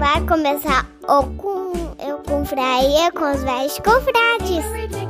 Vai começar o com eu confraria com os velhos confrades.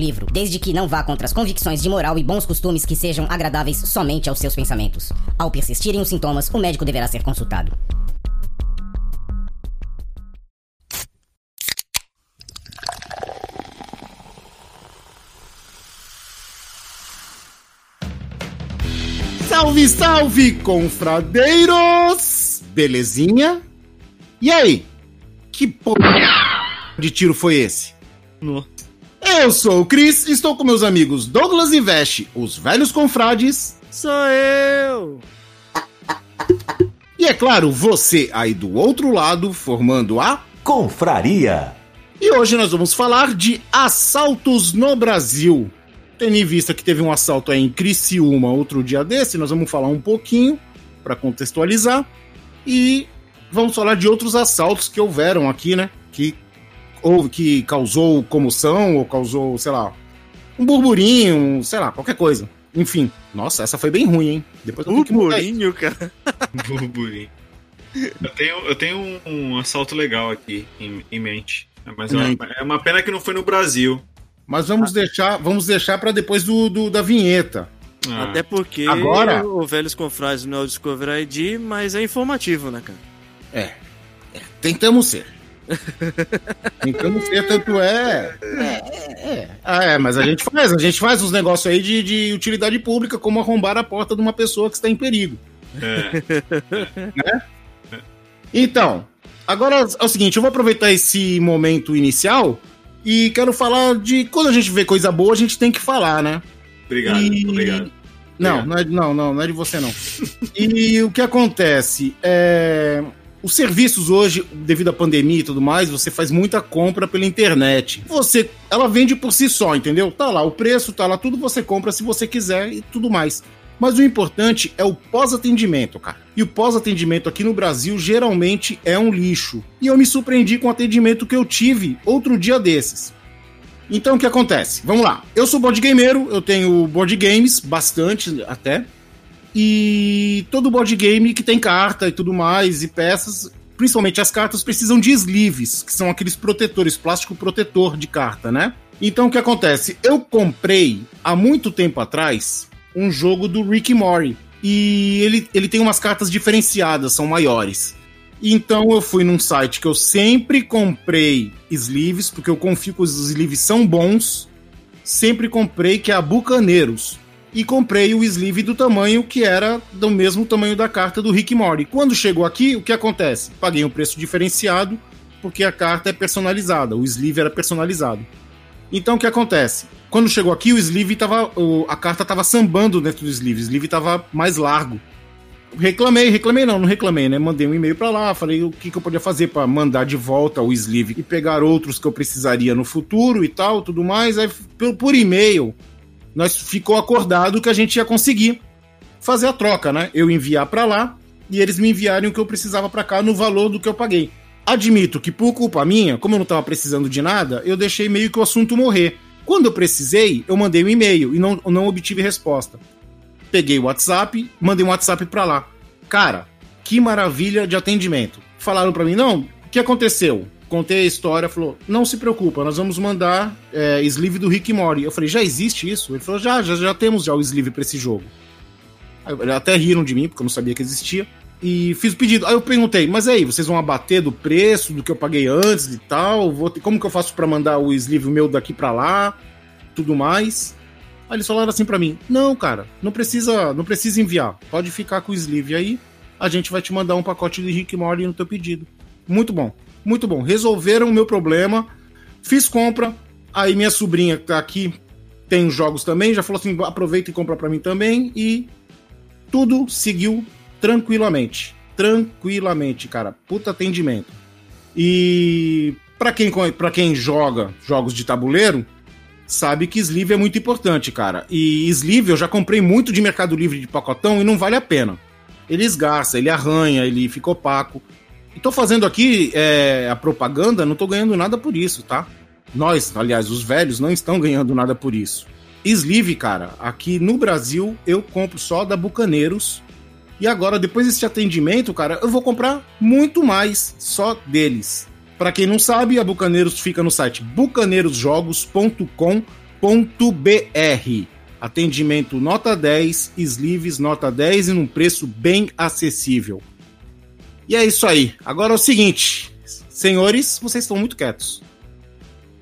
livro, desde que não vá contra as convicções de moral e bons costumes que sejam agradáveis somente aos seus pensamentos. Ao persistirem os sintomas, o médico deverá ser consultado. Salve, salve, confradeiros! Belezinha? E aí? Que porra de tiro foi esse? No. Eu sou o Cris, estou com meus amigos Douglas e Veste, os velhos confrades. Sou eu! E é claro, você aí do outro lado, formando a Confraria. E hoje nós vamos falar de assaltos no Brasil. Tendo em vista que teve um assalto aí em Criciúma outro dia desse, nós vamos falar um pouquinho para contextualizar. E vamos falar de outros assaltos que houveram aqui, né? Que, houve, que causou comoção ou causou, sei lá, um burburinho, sei lá, qualquer coisa. Enfim, nossa, essa foi bem ruim, hein? Depois. Burburinho, cara. Burburinho. Eu tenho, eu tenho um, um assalto legal aqui em, em mente. Mas é uma, é uma pena que não foi no Brasil. Mas vamos deixar, vamos deixar para depois do, do- da vinheta. Ah, Até porque Agora- o Velhos Confrades não é o Discovery ID, mas é informativo, né, cara? É, é, tentamos ser. tentamos ser, tanto é. É, é, é. Ah, é, mas a gente faz, a gente faz uns negócios aí de, de utilidade pública, como arrombar a porta de uma pessoa que está em perigo. é. Então, agora é o seguinte, eu vou aproveitar esse momento inicial e quero falar de. Quando a gente vê coisa boa, a gente tem que falar, né? Obrigado, E- obrigado. Não, Obrigado. não é, não, não, não é de você, não. e o que acontece? É, os serviços hoje, devido à pandemia e tudo mais, você faz muita compra pela internet. Você, ela vende por si só, entendeu? Tá lá o preço, tá lá tudo, você compra se você quiser e tudo mais. Mas o importante é o pós-atendimento, cara. E o pós-atendimento aqui no Brasil geralmente é um lixo. E eu me surpreendi com o atendimento que eu tive outro dia desses. Então o que acontece? Vamos lá. Eu sou board gameiro, eu tenho board games, bastante até. E todo board game que tem carta e tudo mais, e peças, principalmente as cartas, precisam de sleeves, que são aqueles protetores, plástico protetor de carta, né? Então o que acontece? Eu comprei há muito tempo atrás um jogo do Rick Mori. E ele, ele tem umas cartas diferenciadas, são maiores. Então eu fui num site que eu sempre comprei sleeves, porque eu confio que os sleeves são bons. Sempre comprei, que é a Bucaneiros. E comprei o sleeve do tamanho que era do mesmo tamanho da carta do Rick Mori. Quando chegou aqui, o que acontece? Paguei um preço diferenciado, porque a carta é personalizada, o sleeve era personalizado. Então o que acontece? Quando chegou aqui, o sleeve tava. a carta tava sambando dentro do sleeve, o sleeve tava mais largo. Reclamei, reclamei não, não reclamei, né? Mandei um e-mail pra lá, falei o que, que eu podia fazer pra mandar de volta o sleeve e pegar outros que eu precisaria no futuro e tal, tudo mais. Aí por e-mail, nós ficou acordado que a gente ia conseguir fazer a troca, né? Eu enviar pra lá e eles me enviarem o que eu precisava pra cá no valor do que eu paguei. Admito que por culpa minha, como eu não tava precisando de nada, eu deixei meio que o assunto morrer. Quando eu precisei, eu mandei um e-mail e não, não obtive resposta peguei o WhatsApp, mandei um WhatsApp pra lá. Cara, que maravilha de atendimento. Falaram pra mim, não, o que aconteceu? Contei a história, falou, não se preocupa, nós vamos mandar é, sleeve do Rick Mori. Eu falei, já existe isso? Ele falou, já, já, já temos já o sleeve pra esse jogo. Aí, até riram de mim, porque eu não sabia que existia. E fiz o pedido. Aí eu perguntei, mas aí, vocês vão abater do preço do que eu paguei antes e tal? Vou ter- como que eu faço pra mandar o sleeve meu daqui pra lá? Tudo mais. Aí eles falaram assim pra mim: "Não, cara, não precisa, não precisa enviar. Pode ficar com o sleeve aí. A gente vai te mandar um pacote de Rick Morty no teu pedido." Muito bom. Muito bom. Resolveram o meu problema. Fiz compra. Aí minha sobrinha tá aqui tem os jogos também, já falou assim, aproveita e compra para mim também e tudo seguiu tranquilamente. Tranquilamente, cara. Puta atendimento. E para quem, pra quem joga jogos de tabuleiro, sabe que sleeve é muito importante, cara. E sleeve eu já comprei muito de Mercado Livre de pacotão e não vale a pena. Ele esgarça, ele arranha, ele fica opaco. E tô fazendo aqui é, a propaganda, não tô ganhando nada por isso, tá? Nós, aliás, os velhos, não estão ganhando nada por isso. Sleeve, cara, aqui no Brasil eu compro só da Bucaneiros. E agora, depois desse atendimento, cara, eu vou comprar muito mais só deles. Para quem não sabe, a Bucaneiros fica no site bucaneirosjogos.com.br. Atendimento nota 10, sleeves nota 10 e num preço bem acessível. E é isso aí. Agora é o seguinte, senhores, vocês estão muito quietos.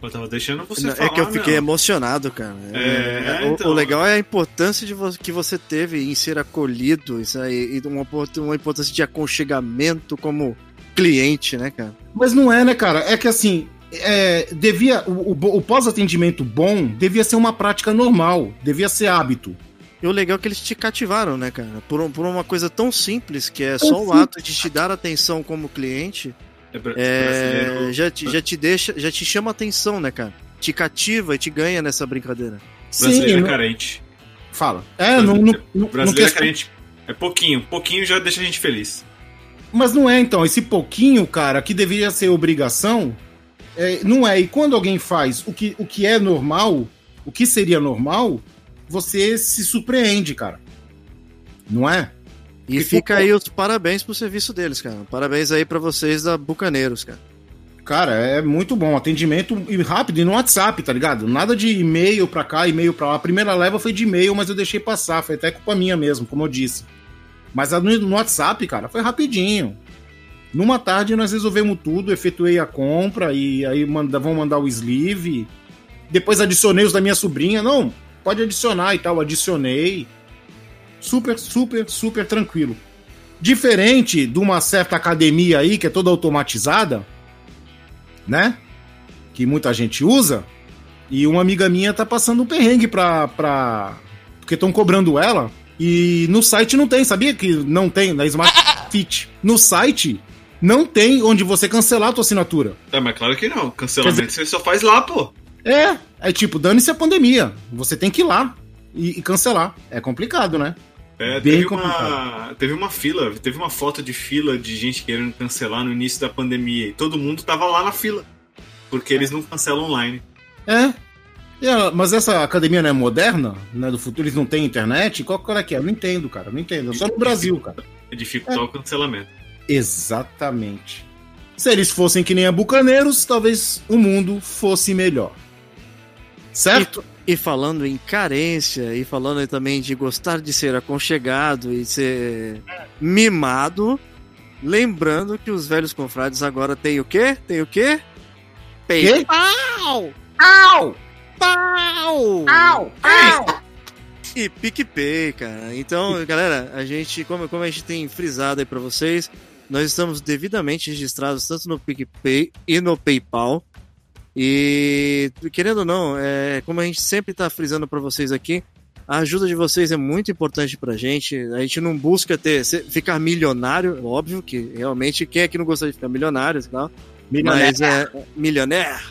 Eu tava deixando você Não, falar, É que eu fiquei emocionado, cara. É, o, então. o legal é a importância de vo- que você teve em ser acolhido, isso aí, e uma, uma importância de aconchegamento como cliente, né, cara? Mas não é, né, cara? É que assim, é, devia o, o- o pós-atendimento bom devia ser uma prática normal, devia ser hábito. E o legal é que eles te cativaram, né, cara? Por, um- por uma coisa tão simples, que é só o ato de te dar atenção como cliente, É, é, já, te, já te deixa, já te chama atenção, né, cara? Te cativa e te ganha nessa brincadeira. brasileiro Sim, é não- carente. fala. É, não, não, não, não Brasileiro é carente. É pouquinho. Pouquinho já deixa a gente feliz. Mas não é, então. Esse pouquinho, cara, que deveria ser obrigação, é, não é. E quando alguém faz o que, o que é normal, o que seria normal, você se surpreende, cara. Não é? E E fica aí os parabéns pro serviço deles, cara. Parabéns aí pra vocês da Bucaneiros, cara. Cara, é muito bom. Atendimento e rápido e no WhatsApp, tá ligado? Nada de e-mail pra cá, e-mail pra lá. A primeira leva foi de e-mail, mas eu deixei passar. Foi até culpa minha mesmo, como eu disse. Mas no WhatsApp, cara, foi rapidinho. Numa tarde nós resolvemos tudo, efetuei a compra e aí manda, vão mandar o sleeve. Depois adicionei os da minha sobrinha. Não, pode adicionar e tal. Adicionei. Super, super, super tranquilo. Diferente de uma certa academia aí, que é toda automatizada, né? Que muita gente usa. E uma amiga minha tá passando um perrengue pra. pra... Porque estão cobrando ela. E no site não tem, sabia que não tem na Smart Fit? No site não tem onde você cancelar a tua assinatura. É, mas claro que não. Cancelamento você só faz lá, pô. É, é tipo, dane-se a pandemia. Você tem que ir lá e, e cancelar. É complicado, né? É, Bem teve, complicado. uma, teve uma fila, teve uma foto de fila de gente querendo cancelar no início da pandemia. E todo mundo tava lá na fila. Porque eles não cancelam online. É. É, mas essa academia não é moderna, né? Do futuro, eles não têm internet? Qual, qual é que é? Eu não entendo, cara. Não entendo. É só no Brasil, cara. É dificultar o cancelamento. Exatamente. Se eles fossem que nem a Bucaneiros, talvez o mundo fosse melhor. Certo? E falando em carência, e falando também de gostar de ser aconchegado e ser mimado, lembrando que os velhos confrades agora tem o quê? Tem o quê? Quê? PayPal! Au! Pau! Au, au. E PicPay, cara. Então, galera, a gente, como, como a gente tem frisado aí pra vocês, nós estamos devidamente registrados tanto no PicPay e no PayPal. E, querendo ou não, é, como a gente sempre tá frisando pra vocês aqui, a ajuda de vocês é muito importante pra gente. A gente não busca ter, ficar milionário, óbvio que realmente quem é que não gostaria de ficar milionário tal. Mas é milionaire.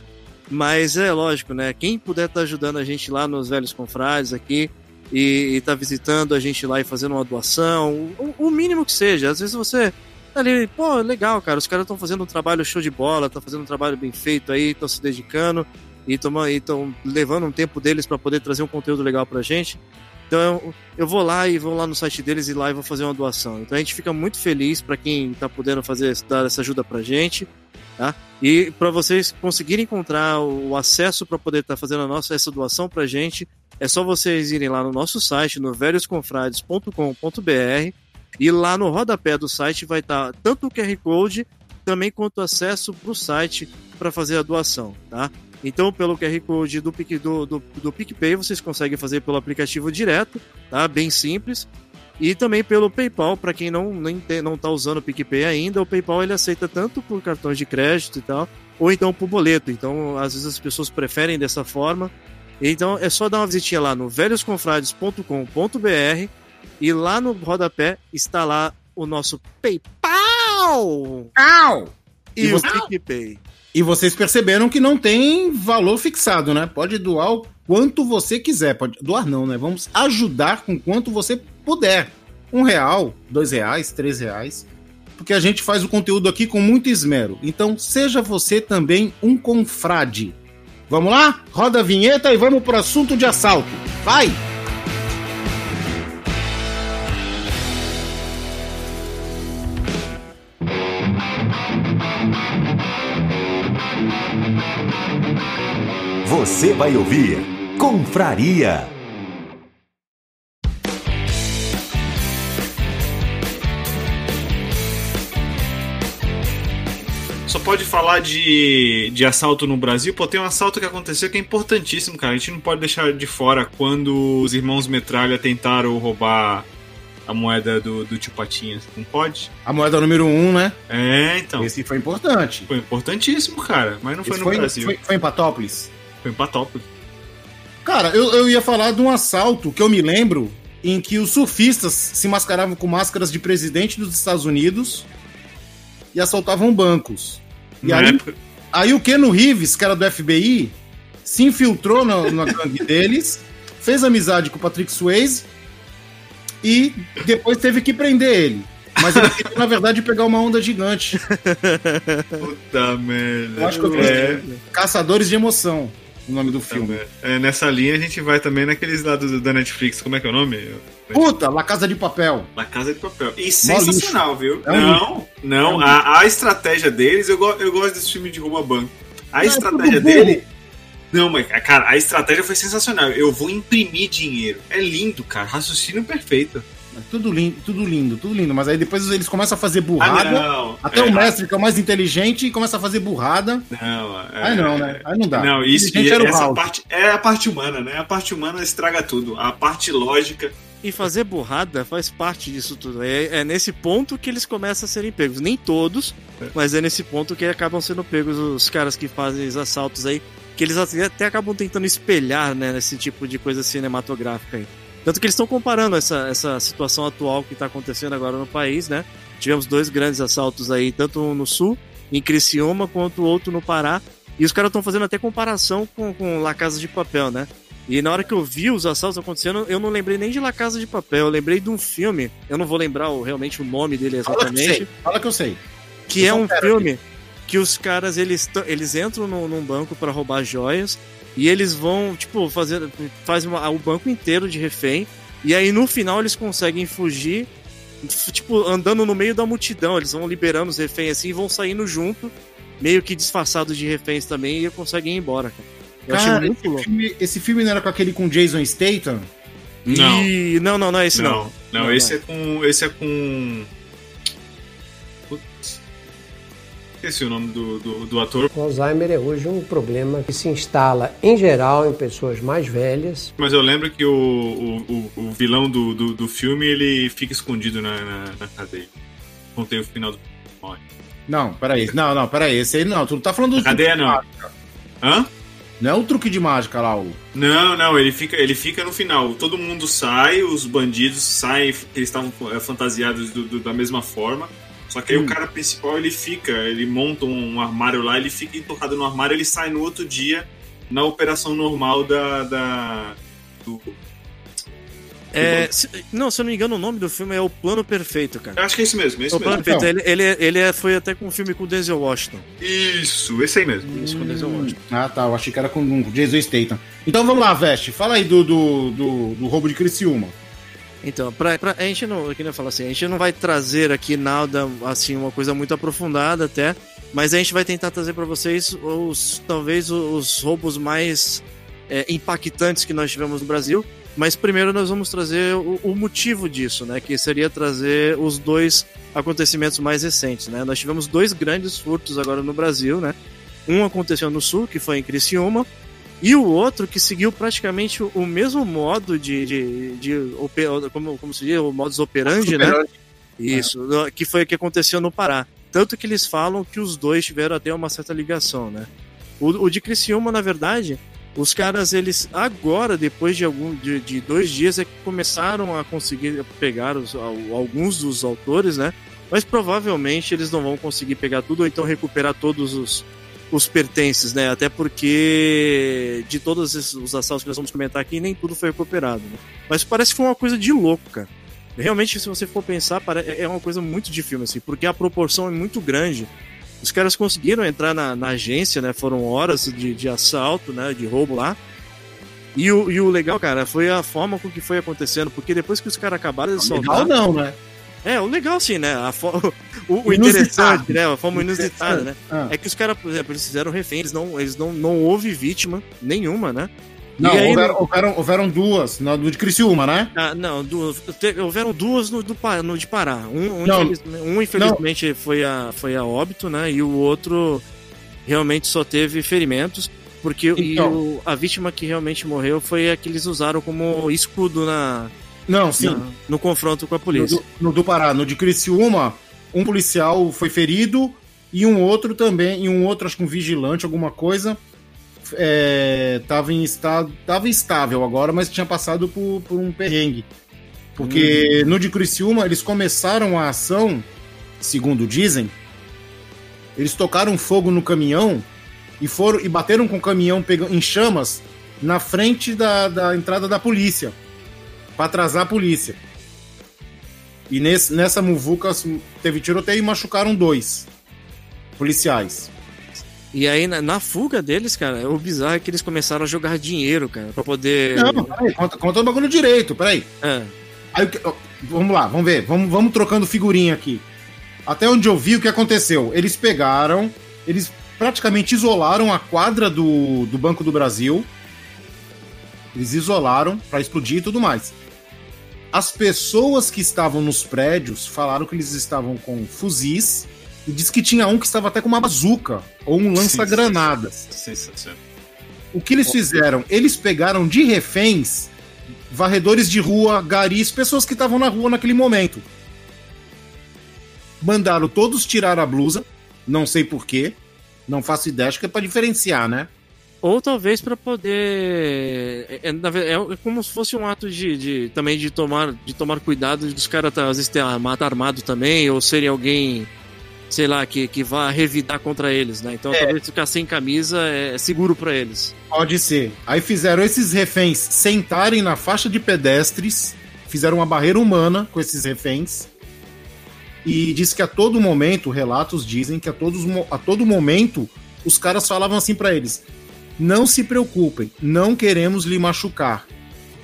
Mas é lógico, né? Quem puder estar ajudando a gente lá nos Velhos Confrades aqui e, e tá visitando a gente lá e fazendo uma doação, o, o mínimo que seja. Às vezes você tá ali, pô, legal, cara, os caras estão fazendo um trabalho show de bola, estão fazendo um trabalho bem feito aí, estão se dedicando e estão levando um tempo deles para poder trazer um conteúdo legal pra gente. Então eu, eu vou lá e vou lá no site deles e lá e vou fazer uma doação. Então a gente fica muito feliz para quem tá podendo fazer dar essa ajuda pra gente, tá? E para vocês conseguirem encontrar o acesso para poder estar fazendo a nossa essa doação pra gente, é só vocês irem lá no nosso site, no velhosconfrades.com.br, e lá no rodapé do site vai estar tanto o QR Code, também quanto acesso para o site para fazer a doação, tá? Então, pelo QR Code do, Pic- do, do, do PicPay, vocês conseguem fazer pelo aplicativo direto, tá? Bem simples. E também pelo PayPal, para quem não tem, não está usando o PicPay ainda, o PayPal ele aceita tanto por cartões de crédito e tal, ou então por boleto. Então, às vezes as pessoas preferem dessa forma. Então é só dar uma visitinha lá no velhosconfrades.com.br e lá no rodapé está lá o nosso PayPal Au! e, E o você- PicPay. E vocês perceberam que não tem valor fixado, né? Pode doar o quanto você quiser. Pode doar não, né? Vamos ajudar com quanto você puder. Um real, dois reais, três reais. Porque a gente faz o conteúdo aqui com muito esmero. Então seja você também um confrade. Vamos lá? Roda a vinheta e vamos pro assunto de assalto. Vai! Você vai ouvir Confraria. Só pode falar de, de assalto no Brasil. Pô, tem um assalto que aconteceu que é importantíssimo, cara. A gente não pode deixar de fora quando os irmãos Metralha tentaram roubar a moeda do, do tio Patinhas. Não pode? A moeda número um, né? É, então. Esse foi importante. Foi importantíssimo, cara. Mas não foi Esse no foi, Brasil. foi, foi em Patópolis. Foi em Patópolis. Cara, eu, eu ia falar de um assalto que eu me lembro em que os surfistas se mascaravam com máscaras de presidente dos Estados Unidos e assaltavam bancos. E Na aí, época- aí o Keno Reeves, que era do FBI, se infiltrou na, na gangue deles, fez amizade com o Patrick Swayze e depois teve que prender ele. Mas ele queria, na verdade, pegar uma onda gigante. Puta merda. Eu acho que eu vi é, Caçadores de Emoção, o nome do filme. é, nessa linha a gente vai também naqueles lados do- da Netflix. Como é que é o nome? Puta, La Casa de Papel. La Casa de Papel. E sensacional, viu? É um não, não. A, a estratégia deles, eu, go- eu gosto desse filme de rouba banco. A é estratégia dele. Não, mas, cara, a estratégia foi sensacional. Eu vou imprimir dinheiro. É lindo, cara. Raciocínio perfeito. É Tudo lindo, tudo lindo, tudo lindo. Mas aí depois eles começam a fazer Ah, burrada. não. Até É, o mestre, que é o mais inteligente, começa a fazer burrada. Não, é- Aí não, né? Aí não dá. Não, isso e era o essa parte é a parte humana, né? A parte humana estraga tudo. A parte lógica. E fazer burrada faz parte disso tudo. É, é nesse ponto que eles começam a serem pegos. Nem todos, mas é nesse ponto que acabam sendo pegos os caras que fazem os assaltos aí. Que eles até, acabam tentando espelhar, né, nesse tipo de coisa cinematográfica aí. Tanto que eles estão comparando essa, essa situação atual que está acontecendo agora no país, né? Tivemos dois grandes assaltos aí, tanto um no sul, em Criciúma, quanto o outro no Pará. E os caras estão fazendo até comparação com, com La Casa de Papel, né? E na hora que eu vi os assaltos acontecendo, eu não lembrei nem de La Casa de Papel, eu lembrei de um filme, eu não vou lembrar o- realmente o nome dele Fala que eu exatamente, sei. Fala que eu sei. que é Eu sou um filme que os caras eles, eles entram no- num banco para roubar joias e eles vão, tipo, fazer faz uma- o banco inteiro de refém e aí no final eles conseguem fugir, tipo, andando no meio da multidão, eles vão liberando os reféns assim e vão saindo junto, meio que disfarçados de reféns também e conseguem ir embora, cara. Eu achei Cara, muito esse louco. filme, esse filme não era com aquele com Jason Statham? Não. E... Não, não, não é esse não. Não, não, Não, esse não. é com. Esse é com. Esqueci o nome do, do, do ator, O Alzheimer é hoje um problema que se instala, em geral, em pessoas mais velhas. mas eu lembro que o, o, o, vilão do, do, do filme ele fica escondido na, na, na cadeia. Contei o final do morre. Não, peraí. Não, não, peraí. Esse aí não. Tu tá falando do. Na cadeia não. mágica. Hã? Não é o truque de mágica lá, o. Não, não, ele fica, ele fica no final. Todo mundo sai, os bandidos saem, eles estavam é, fantasiados do- do- da mesma forma. Só que aí Hum. o cara principal ele fica, ele monta um armário lá, ele fica entorrado no armário, ele sai no outro dia na operação normal da. da do- É, se- não, se eu não me engano, o nome do filme é O Plano Perfeito, cara. Eu acho que é esse mesmo, é esse o Plano mesmo. Perfeito, ele, ele, ele é- foi até com um filme com o Denzel Washington. Isso, esse aí mesmo. Isso, com o Denzel Washington. Ah, tá. Eu achei que era com o Jason Statham. Então vamos lá, Veste. Fala aí do, do, do, do roubo de Criciúma. Então, pra, pra, a gente não, nem eu falo assim, a gente não vai trazer aqui nada, assim, uma coisa muito aprofundada até, mas a gente vai tentar trazer pra vocês os, talvez os roubos mais é, impactantes que nós tivemos no Brasil. Mas primeiro nós vamos trazer o, o motivo disso, né? Que seria trazer os dois acontecimentos mais recentes, né? Nós tivemos dois grandes furtos agora no Brasil, né? Um aconteceu no sul, que foi em Criciúma, e o outro que seguiu praticamente o- mesmo modo de, de, de como, como se diz, o modus operandi, né? Isso, no- que foi o que aconteceu no Pará. Tanto que eles falam que os dois tiveram até uma certa ligação, né? O, o de Criciúma, na verdade, Os caras, eles agora, depois de algum de, de dois dias, é que começaram a conseguir pegar os, alguns dos autores, né? Mas provavelmente eles não vão conseguir pegar tudo ou então recuperar todos os, os pertences, né? Até porque de todos os assaltos que nós vamos comentar aqui, nem tudo foi recuperado. Né? Mas parece que foi uma coisa de louco, cara. Realmente, se você for pensar, é uma coisa muito de filme, assim, porque a proporção é muito grande. Os caras conseguiram entrar na, na agência, né? Foram horas de, de assalto, né? De roubo lá. E o, e o legal, cara, foi a forma com que foi acontecendo, porque depois que os caras acabaram de soltar. Legal não, né? É, o legal sim, né? A fo... o, o interessante, né? A forma inusitada, né? Ah. É que os caras, por exemplo, eles fizeram refém, eles não, eles não, não houve vítima nenhuma, né? Não, aí, houveram, houveram, houveram, duas no de Criciúma, né? Ah, não, duas, houveram duas no, do, no de Pará. Um, um, não, infeliz, um infelizmente, foi a, foi a óbito, né? E o outro realmente só teve ferimentos. Porque então, o, a vítima que realmente morreu foi a que eles usaram como escudo na. Não, sim. Na, no confronto com a polícia. No, no, do Pará, no de Criciúma, um policial foi ferido e um outro também, e um outro, acho que um vigilante, alguma coisa, estava é, em estado. Tava estável agora, mas tinha passado por, por um perrengue. Porque hum. no de Criciúma, eles começaram a ação, segundo dizem, eles tocaram fogo no caminhão e foram e bateram com o caminhão em chamas na frente da, da entrada da polícia para atrasar a polícia. E nesse, nessa muvuca teve tiroteio e machucaram dois policiais. E aí, na, na, fuga deles, cara, o bizarro é que eles começaram a jogar dinheiro, cara, pra poder. Não, peraí, conta, conta o bagulho direito, peraí. É. Aí, vamos lá, vamos ver, vamos, vamos trocando figurinha aqui. Até onde eu vi o que aconteceu. Eles pegaram, eles praticamente isolaram a quadra do, do Banco do Brasil. Eles isolaram para explodir e tudo mais. As pessoas que estavam nos prédios falaram que eles estavam com fuzis e disse que tinha um que estava até com uma bazuca ou um lança-granadas. O que eles fizeram? Eles pegaram de reféns varredores de rua, garis, pessoas que estavam na rua naquele momento. Mandaram todos tirar a blusa, não sei porquê, não faço ideia, acho que é pra diferenciar, né? Ou talvez para poder. É, é, é, como se fosse um ato de, de, também de tomar, de tomar cuidado dos caras às vezes ter armado também, ou serem alguém sei lá, que, que vá revidar contra eles, né? Então é. talvez ficar sem camisa é seguro para eles. Pode ser. Aí fizeram esses reféns sentarem na faixa de pedestres, fizeram uma barreira humana com esses reféns. E diz que a todo momento, relatos dizem que a, todos, a todo momento os caras falavam assim para eles: não se preocupem, não queremos lhe machucar,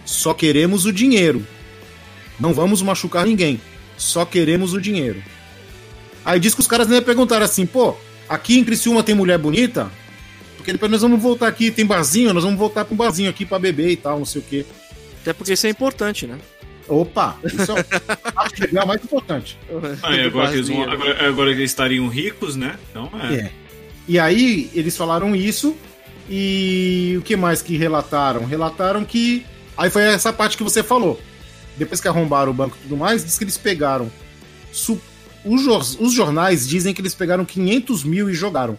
só queremos o dinheiro. Não vamos machucar ninguém, só queremos o dinheiro. Aí diz que os caras nem perguntaram assim, pô, aqui em Criciúma tem mulher bonita? Porque depois nós vamos voltar aqui, tem barzinho, nós vamos voltar com um barzinho aqui para beber e tal, não sei o quê. Até porque isso é importante, né? Opa, isso é acho que é mais importante. Ah, agora, eles vão, agora, agora eles estariam ricos, né? Então é. é. E aí eles falaram isso e o que mais que relataram? Relataram que aí foi essa parte que você falou. Depois que arrombaram o banco e tudo mais, diz que eles pegaram os, os jornais dizem que eles pegaram 500 mil e jogaram.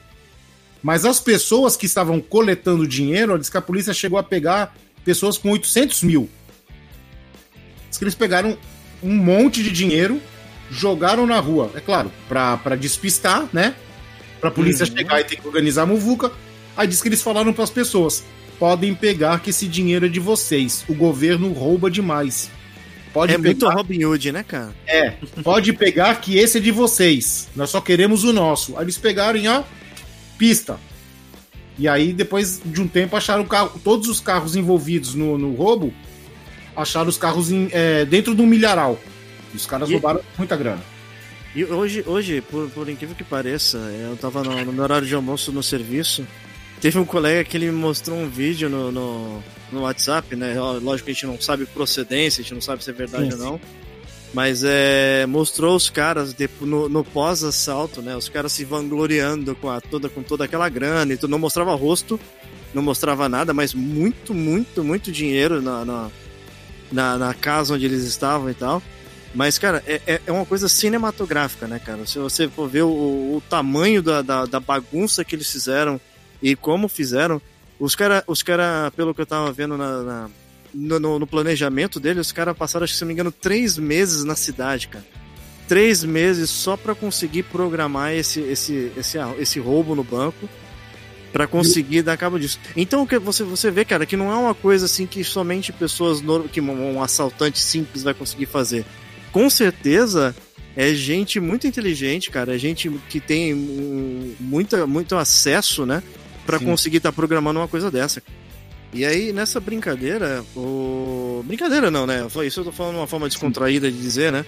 Mas as pessoas que estavam coletando dinheiro, diz que a polícia chegou a pegar pessoas com 800 mil. Diz que eles pegaram um monte de dinheiro, jogaram na rua. É claro, para despistar, né? Pra polícia uhum. chegar e ter que organizar a muvuca. Aí diz que eles falaram para as pessoas: podem pegar que esse dinheiro é de vocês. O governo rouba demais. Pode é pegar... muito Robin Hood, né, cara? É, pode pegar que esse é de vocês. Nós só queremos o nosso. Aí eles pegaram a pista. E aí, depois de um tempo, acharam carro, todos os carros envolvidos no, no roubo, acharam os carros em, é, dentro de um milharal. E os caras e... roubaram muita grana. E hoje, hoje por, por incrível que pareça, eu tava no, no meu horário de almoço no serviço. Teve um colega que ele me mostrou um vídeo no, no no WhatsApp, né? Lógico que a gente não sabe procedência, a gente não sabe se é verdade sim, ou não. Mas é, mostrou os caras de, no, no pós-assalto, né? Os caras se vangloriando com, a, toda, com toda aquela grana e tudo. Não mostrava rosto, não mostrava nada, mas muito, muito, muito dinheiro na, na, na, na casa onde eles estavam e tal. Mas, cara, é, é, é uma coisa cinematográfica, né, cara? Se você for ver o, o tamanho da, da, da bagunça que eles fizeram e como fizeram, Os caras, os cara, pelo que eu tava vendo na, na- no, no- planejamento dele, os caras passaram, acho que se não me engano, três meses na cidade, cara. Três meses só pra conseguir programar esse, esse, esse, esse roubo no banco. Pra conseguir dar cabo disso. Então você, você vê, cara, que não é uma coisa assim que somente pessoas que um assaltante simples vai conseguir fazer. Com certeza é gente muito inteligente, cara. É gente que tem um, muita, muito acesso, né? Pra Sim. conseguir estar programando uma coisa dessa. E aí, nessa brincadeira, o. Brincadeira não, né? Isso eu tô falando de uma forma descontraída de dizer, né?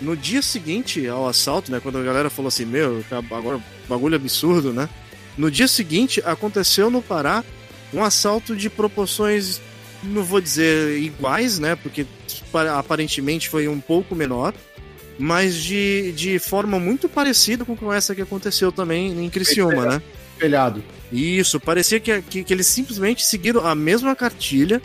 No dia seguinte ao assalto, né? Quando a galera falou assim, meu, agora bagulho absurdo, né? No dia seguinte aconteceu no Pará um assalto de proporções, não vou dizer iguais, né? Porque pa- aparentemente foi um pouco menor, mas de, de forma muito parecida com essa que aconteceu também em Criciúma, né? Espelhado. Isso, parecia que, que, que eles simplesmente seguiram a mesma cartilha,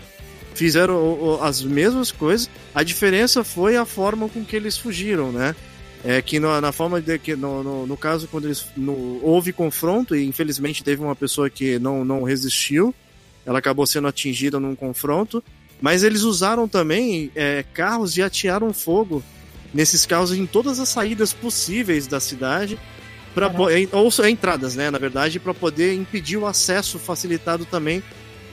fizeram o- o- as mesmas coisas, a diferença foi a forma com que eles fugiram, né? É que na forma de que no, no, no caso quando eles no- houve confronto e infelizmente teve uma pessoa que não, não resistiu, ela acabou sendo atingida num confronto, mas eles usaram também é, carros e atearam fogo nesses carros em todas as saídas possíveis da cidade para ou só entradas, né, na verdade, para poder impedir o acesso facilitado também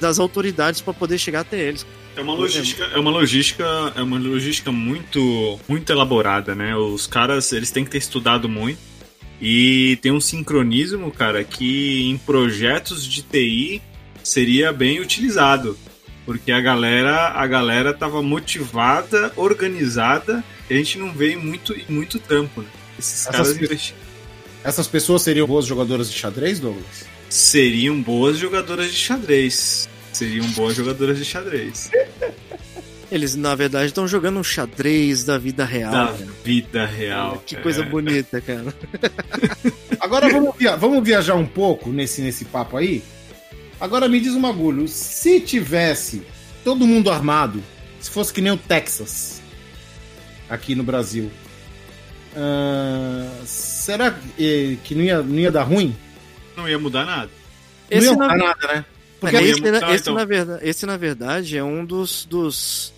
das autoridades para poder chegar até eles. É uma logística, é uma logística, é uma logística muito, muito elaborada, né? Os caras, eles têm que ter estudado muito e tem um sincronismo, cara, que em projetos de TI seria bem utilizado, porque a galera, a galera tava motivada, organizada, e a gente não vê em muito, em muito trampo, né? Esses Essas caras investi- Essas pessoas seriam boas jogadoras de xadrez, Douglas? seriam boas jogadoras de xadrez. Seriam boas jogadoras de xadrez. Eles, na verdade, estão jogando um xadrez da vida real. Da cara. vida real. Que cara. coisa bonita, cara. Agora vamos, via- vamos viajar um pouco nesse, nesse papo aí. Agora me diz um bagulho. Se tivesse todo mundo armado, se fosse que nem o Texas, aqui no Brasil, ah, será que, que não, ia, não ia dar ruim? Não ia mudar nada. Não Esse, ia na, dar nada, né? Porque é, esse, na- Tá, esse, então. na verdade, esse, na verdade, é um dos. dos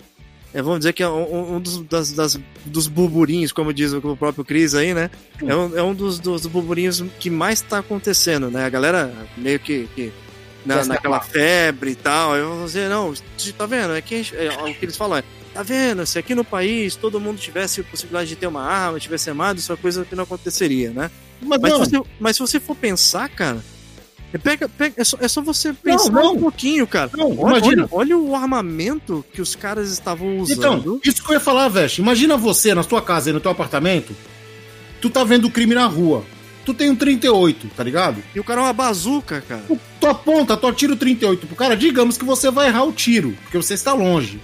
é, vamos dizer que é um, um dos, das, das- dos burburinhos, como diz o próprio Cris aí, né? É um, é um dos, dos burburinhos que mais tá acontecendo, né? A galera meio que. que na, naquela febre e tal. Eu vou dizer, não, tá vendo? É que, é, o que eles falam é. Tá vendo? Se aqui no país todo mundo tivesse a possibilidade de ter uma arma, tivesse armado, isso é coisa que não aconteceria, né? Mas, Mas, não, se você, mas se você for pensar, cara, é, pega, pega- é, só, é só você pensar não. um pouquinho, cara. Não, olha, imagina. olha, olha o armamento que os caras estavam usando. Então, isso que eu ia falar, Veste. Imagina você na sua casa, no teu apartamento, tu tá vendo o crime na rua. Tu tem um 38, tá ligado? E o cara é uma bazuca, cara. Tu, tu aponta, tu atira o 38 pro cara, digamos que você vai errar o tiro, porque você está longe.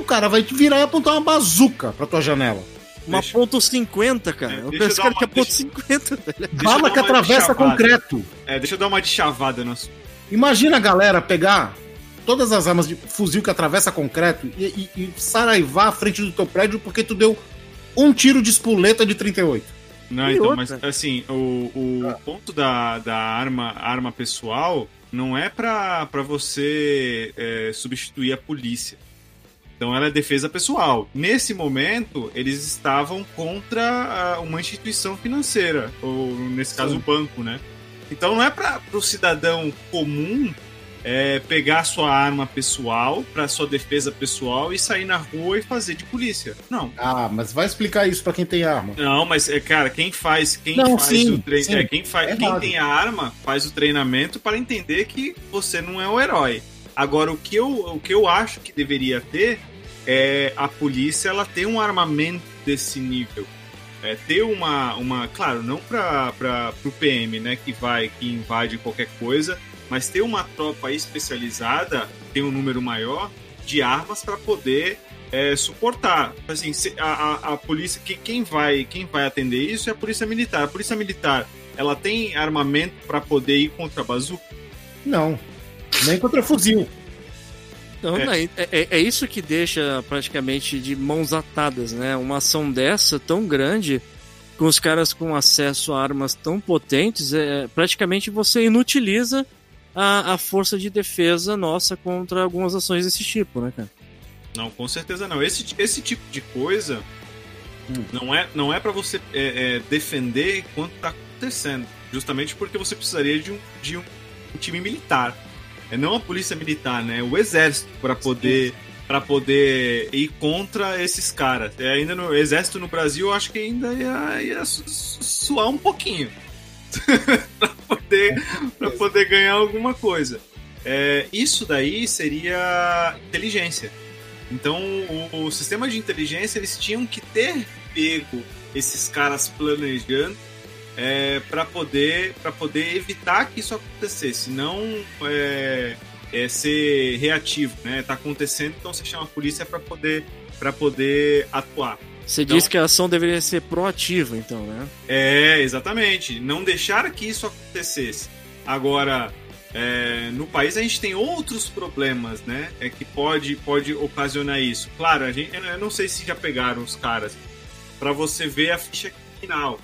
O cara vai te virar e apontar uma bazuca pra tua janela. Uma Deixa- ponto .50, cara. É, eu penso que é ponto deixa- 50, velho. Bala que atravessa concreto. É, deixa eu dar uma de chavada no assunto. Imagina a galera pegar todas as armas de fuzil que atravessa concreto e, e, e saraivar à frente do teu prédio porque tu deu um tiro de espoleta de 38. Não, E então, outra? mas assim, o, o ponto da, da arma, arma pessoal não é pra, pra você é, substituir a polícia. Então ela é defesa pessoal. Nesse momento, eles estavam contra ah, uma instituição financeira, ou nesse caso Sim. o banco, né? Então não é para o cidadão comum é, pegar sua arma pessoal para sua defesa pessoal e sair na rua e fazer de polícia. Não. Ah, mas vai explicar isso pra quem tem arma. Não, mas é, cara, quem faz, quem Não, faz sim, o treino, sim. é, quem faz, É quem tem a arma faz o treinamento para entender que você não é o herói. Agora o que eu, o que eu acho que deveria ter é a polícia ela ter um armamento desse nível. É, ter uma, uma, claro, não para o PM, né, que vai, que invade qualquer coisa, mas ter uma tropa especializada, ter um número maior de armas para poder é, suportar. Assim, a, a, a polícia, que, quem vai, quem vai atender isso é a polícia militar. A polícia militar, ela tem armamento para poder ir contra a bazuca? Não. Nem contra fuzil. Então, É. né, é, é- é isso que deixa praticamente de mãos atadas, né? Uma ação dessa tão grande, com os caras com acesso a armas tão potentes, é, praticamente você inutiliza a, a força de defesa nossa contra algumas ações desse tipo, né, cara? Não, com certeza não. Esse, esse tipo de coisa não é, não é para você é, é, defender enquanto tá acontecendo. Justamente porque você precisaria de um, de um time militar. É não a polícia militar, né? O exército para poder para poder ir contra esses caras. É, ainda no exército no Brasil, eu acho que ainda ia, ia su- su- suar um pouquinho para poder para poder ganhar alguma coisa. É, isso daí seria inteligência. Então, o, o sistema de inteligência eles tinham que ter pego esses caras planejando é, para poder para poder evitar que isso acontecesse, não é, é, ser reativo, né? Tá acontecendo, então você chama a polícia para poder para poder atuar. Você Então- diz que a ação deveria ser proativa, então, né? É, exatamente. Não deixar que isso acontecesse. Agora, é, no país a gente tem outros problemas, né? É que pode, pode ocasionar isso. Claro, a gente, eu não sei se já pegaram os caras para você ver a ficha criminal.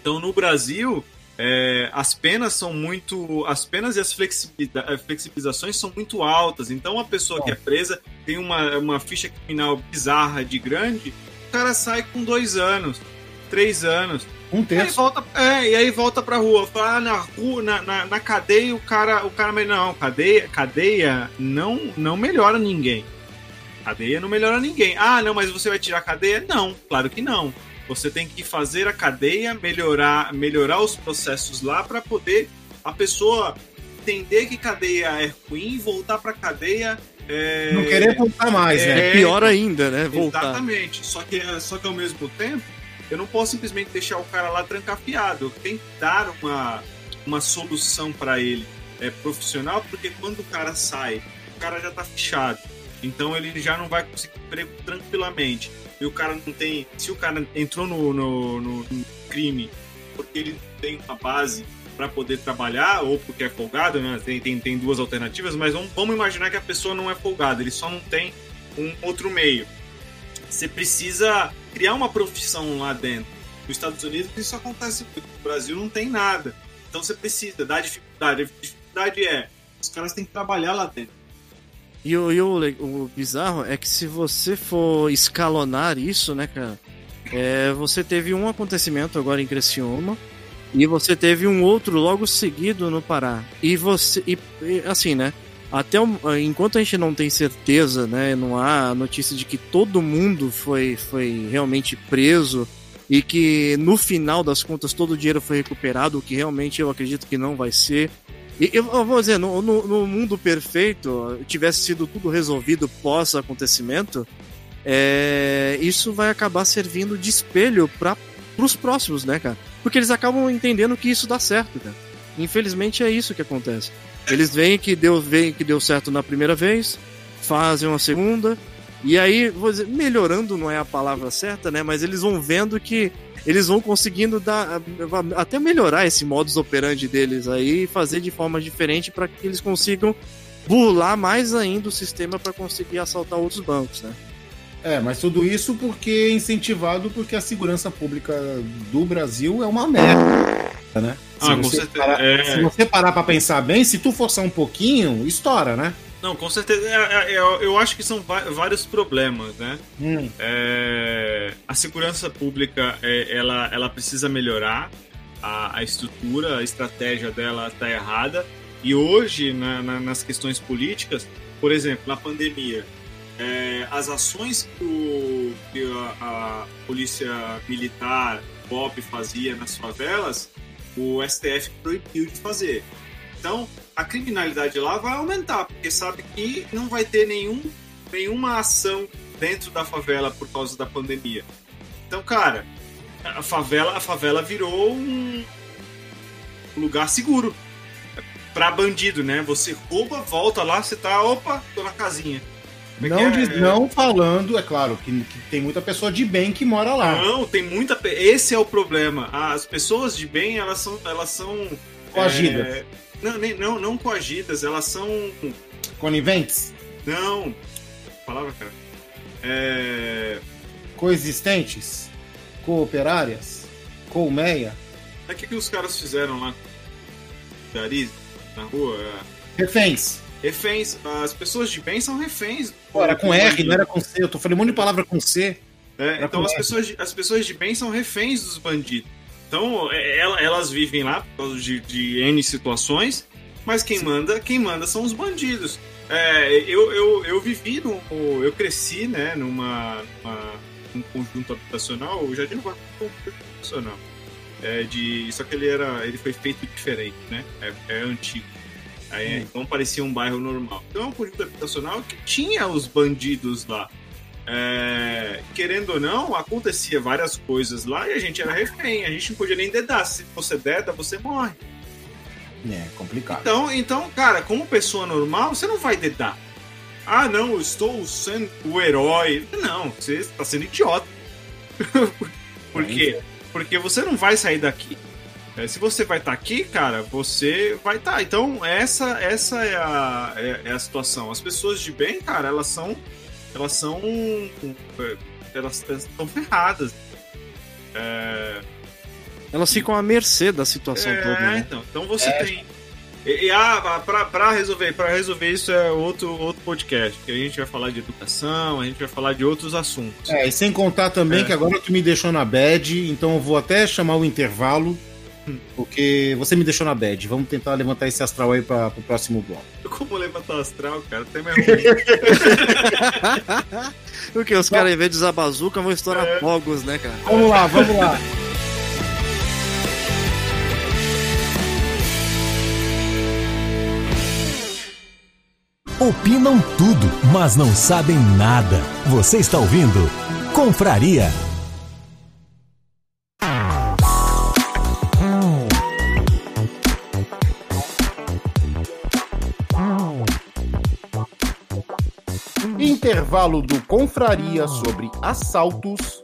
Então, no Brasil, é, as penas são muito. As penas e as eh, flexibilizações são muito altas. Então, a pessoa que é presa tem uma, uma ficha criminal bizarra de grande, o cara sai com dois anos, três anos. Um Aí terço. volta, é, e aí volta pra rua. Fala, ah, na rua, na, na, na cadeia, o cara, o cara, não, cadeia, cadeia não, não melhora ninguém. Cadeia não melhora ninguém. Ah, não, mas você vai tirar a cadeia? Não, claro que não. Você tem que fazer a cadeia, melhorar, melhorar os processos lá para poder a pessoa entender que cadeia é ruim, voltar pra cadeia. É... Não querer voltar mais, né? É pior ainda, né? Voltar. Exatamente. Só que, só que ao mesmo tempo, eu não posso simplesmente deixar o cara lá trancafiado. Eu tenho que dar uma, uma solução para ele é, profissional, porque quando o cara sai, o cara já tá fechado. Então ele já não vai conseguir emprego tranquilamente. E o cara não tem. Se o cara entrou no, no, no- crime porque ele tem uma base para poder trabalhar, ou porque é folgado, né? Tem, tem, tem duas alternativas, mas vamos, vamos imaginar que a pessoa não é folgada, ele só não tem um outro meio. Você precisa criar uma profissão lá dentro. Nos Estados Unidos isso acontece muito, no Brasil não tem nada. Então você precisa dar dificuldade. A dificuldade é, os caras têm que trabalhar lá dentro. E, o, e o, o bizarro é que se você for escalonar isso, né, cara? é, você teve um acontecimento agora em Criciúma e você teve um outro logo seguido no Pará. E você. E, e, assim, né? Até o- enquanto a gente não tem certeza, né? Não há notícia de que todo mundo foi, foi realmente preso e que no final das contas todo o dinheiro foi recuperado, o que realmente eu acredito que não vai ser. Eu eu vou dizer, no, no, no mundo perfeito, tivesse sido tudo resolvido pós acontecimento, é, isso vai acabar servindo de espelho para os próximos, né, cara? Porque eles acabam entendendo que isso dá certo, cara. Infelizmente é isso que acontece. Eles veem que deu, veem que deu certo na primeira vez, fazem uma segunda, e aí, vou dizer, melhorando não é a palavra certa, né? Mas eles vão vendo que eles vão conseguindo dar até melhorar esse modus operandi deles aí e fazer de forma diferente para que eles consigam burlar mais ainda o sistema para conseguir assaltar outros bancos, né? É, mas tudo isso porque é incentivado porque a segurança pública do Brasil é uma merda, né? Se Ah, você parar- É. Se você parar pra pensar bem, se tu forçar um pouquinho, estoura, né? Não, com certeza. é, é, Eu, eu acho que são vários problemas, né? Hum. É, a segurança pública é, ela, ela precisa melhorar a, a estrutura, a estratégia dela está errada. E hoje, na- na- nas questões políticas, por exemplo, na pandemia, é, as ações que, o- que a, a polícia militar, BOP, fazia nas favelas, o STF proibiu de fazer. Então, a criminalidade lá vai aumentar, porque sabe que não vai ter nenhum, nenhuma ação dentro da favela por causa da pandemia. Então, cara, a favela, a favela virou um lugar seguro para bandido, né? Você rouba, volta lá, você tá, opa, tô na casinha. É Não, é? diz, não falando, é claro, que, que tem muita pessoa de bem que mora lá. Não, tem muita. Esse é o problema. As pessoas de bem, elas são. Elas são Coagidas. é, Não, nem, não, não coagidas, elas são. Coniventes? Não. Palavra, cara. É. Coexistentes? Cooperárias? Colmeia? É o que, que os caras fizeram lá Gariz, na rua. é. Reféns. Reféns. As pessoas de bem são reféns. Pô, era com R, bandido. não era com C. Eu tô falando um monte de palavra com C. É, então as R. pessoas, de, as pessoas de bem são reféns dos bandidos. Então é, ela- elas vivem lá por causa de, de N situações, mas quem manda, quem manda são os bandidos. É, eu, eu, eu vivi, no, eu cresci né, numa, numa- num conjunto habitacional, o Jardim do foi um conjunto habitacional. É, de, só que ele era. ele foi feito diferente, né? É, é antigo. Aí, Então parecia um bairro normal. Então é um conjunto habitacional que tinha os bandidos lá. É, querendo ou não, acontecia várias coisas lá e a gente era refém, a gente não podia nem dedar. Se você deda, você morre. É, complicado. Então, então, cara, como pessoa normal, você não vai dedar. Ah, não, eu estou sendo o herói. Não, você está sendo idiota. Por quê? Porque você não vai sair daqui. É, se você vai estar aqui, cara, você vai estar. Então, essa, essa é, a, é, é a situação. As pessoas de bem, cara, elas são. Elas são. é, Elas estão ferradas. É, Elas ficam à mercê da situação é, toda, né? então, então você tem. E, e ah, pra, pra resolver, pra resolver isso é outro, outro podcast, que a gente vai falar de educação, a gente vai falar de outros assuntos. É, e sem contar também É. que agora tu me deixou na bad, então eu vou até chamar o intervalo, porque você me deixou na bad. Vamos tentar levantar esse astral aí pra, pro próximo bloco. Como levantar o astral, cara, até mais ruim. Porque os caras, em vez de usar bazuca, vão estourar fogos, né, cara? Vamos lá, vamos lá. Opinam tudo, mas não sabem nada. Você está ouvindo Confraria. Intervalo do Confraria sobre assaltos.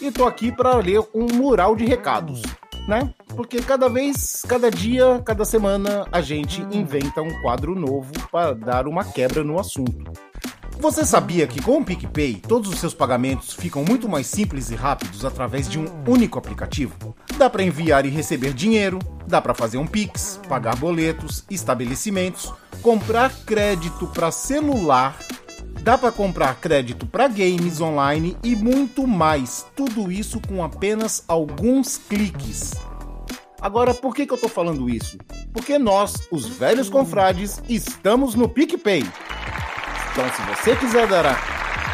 E tô aqui para ler um mural de recados, né? Porque cada vez, cada dia, cada semana, a gente inventa um quadro novo para dar uma quebra no assunto. Você sabia que com o PicPay todos os seus pagamentos ficam muito mais simples e rápidos através de um único aplicativo? Dá para enviar e receber dinheiro, dá para fazer um Pix, pagar boletos, estabelecimentos, comprar crédito para celular, dá para comprar crédito para games online e muito mais. Tudo isso com apenas alguns cliques. Agora, por que, que eu tô falando isso? Porque nós, os velhos confrades, estamos no PicPay. Então, se você quiser dar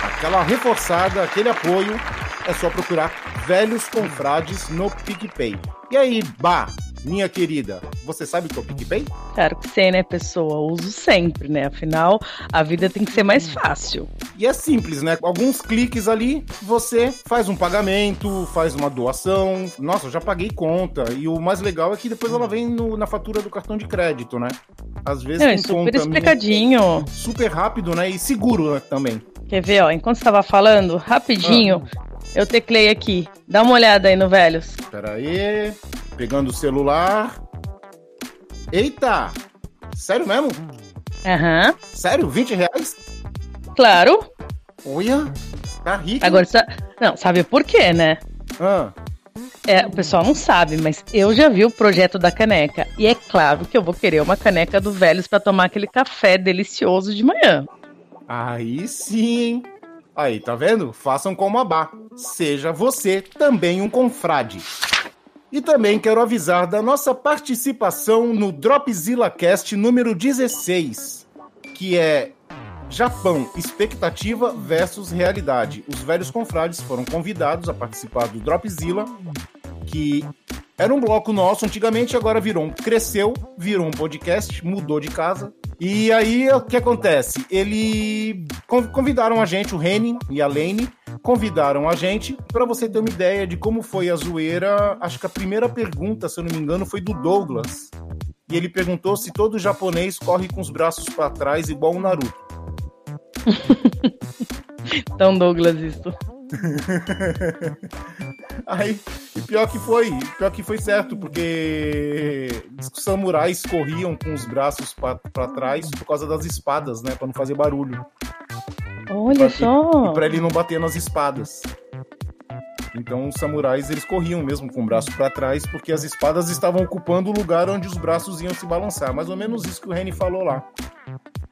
aquela reforçada, aquele apoio, é só procurar Velhos Confrades no PicPay. E aí, Bah, minha querida, você sabe o que é o PicPay? Claro que sei, né, pessoa? Uso sempre, né? Afinal, a vida tem que ser mais fácil. E é simples, né? Alguns cliques ali, você faz um pagamento, faz uma doação. Nossa, eu já paguei conta. E o mais legal é que depois ela vem no- na fatura do cartão de crédito, né? Às vezes Não, e super explicadinho. super rápido, né? E seguro né, também. Quer ver, ó? Enquanto você tava falando, rapidinho, eu teclei aqui. Dá uma olhada aí no Velhos. Pera aí. Pegando o celular. Eita! Sério mesmo? Aham, Sério? 20 reais? claro. Olha, tá rico. Agora, sa- não, sabe por quê, né? Ah, É, o pessoal não sabe, mas eu já vi o projeto da caneca. E é claro que eu vou querer uma caneca do Velhos pra tomar aquele café delicioso de manhã. aí sim? Aí, tá vendo? Façam como a Bá. Seja você também um confrade. E também quero avisar da nossa participação no Dropzilla Cast número 16, que é Japão, expectativa versus realidade. Os velhos confrades foram convidados a participar do Dropzilla, que era um bloco nosso antigamente, agora virou um, cresceu, virou um podcast, mudou de casa. E aí o que acontece? Ele con- convidaram a gente, o Henning e a Lane, convidaram a gente para você ter uma ideia de como foi a zoeira. Acho que a primeira pergunta, se eu não me engano, foi do Douglas. E ele perguntou se todo japonês corre com os braços para trás igual o Naruto. Então, Douglas, isso. Aí, e pior que foi, pior que foi certo, porque os samurais corriam com os braços pra trás por causa das espadas, né? Pra não fazer barulho. Olha Pra- só. E pra ele não bater nas espadas. Então os samurais eles corriam mesmo com o braço para trás porque as espadas estavam ocupando o lugar onde os braços iam se balançar. Mais ou menos isso que o Reni falou lá.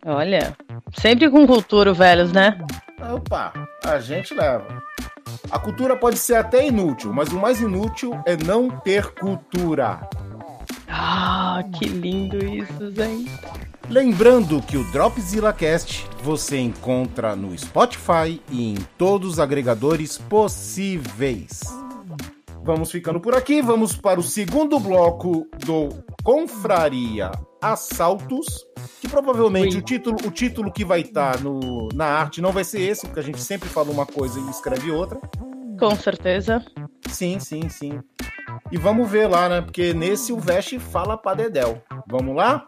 Olha, sempre com cultura, velhos, né? Opa, a gente leva. A cultura pode ser até inútil, mas o mais inútil é não ter cultura. Ah, que lindo isso, gente. Lembrando que o Dropzilla Cast você encontra no Spotify e em todos os agregadores possíveis. Vamos ficando por aqui, vamos para o segundo bloco do Confraria Assaltos, que provavelmente o título, o título que vai estar no, na arte não vai ser esse, porque a gente sempre fala uma coisa e escreve outra. Com certeza. Sim, sim, sim. E vamos ver lá, né? Porque nesse o Veste fala pra Dedel. Vamos lá?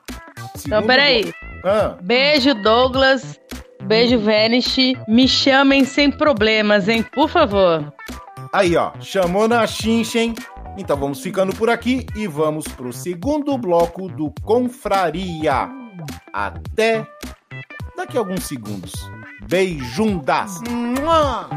Então, peraí. Ah, Beijo, Douglas. Beijo, Vanish. Me chamem sem problemas, hein? Por favor. aí, ó. Chamou na chincha, hein? Então vamos ficando por aqui e vamos pro segundo bloco do Confraria. Até daqui a alguns segundos. Beijundas! Mua!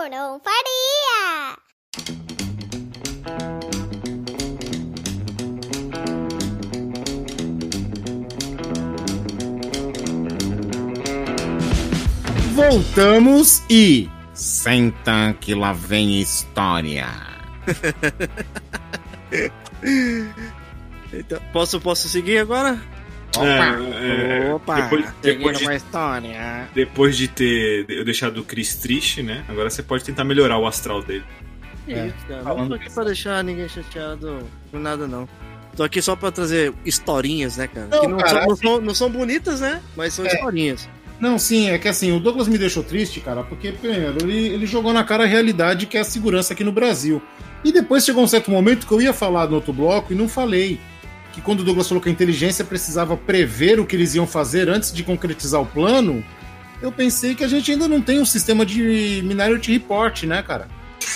Começar o Corão Faria! Voltamos e. Senta que lá vem história. Então, posso, posso seguir agora? É, é, Opa, depois, depois, de, história. depois de ter eu deixado o Chris triste, né? Agora você pode tentar melhorar o astral dele. É, isso, cara. Não tô aqui pra deixar ninguém chateado com nada, não. Tô aqui só pra trazer historinhas, né, cara? Não, que não, cara, são, não, assim- são, não são bonitas, né? Mas são É. historinhas. Não, sim, é que assim, o Douglas me deixou triste, cara, porque, primeiro, ele, ele jogou na cara a realidade que é a segurança aqui no Brasil. E depois chegou um certo momento que eu ia falar no outro bloco e não falei. Que quando o Douglas falou que a inteligência precisava prever o que eles iam fazer antes de concretizar o plano, eu pensei que a gente ainda não tem um sistema de Minority Report, né, cara?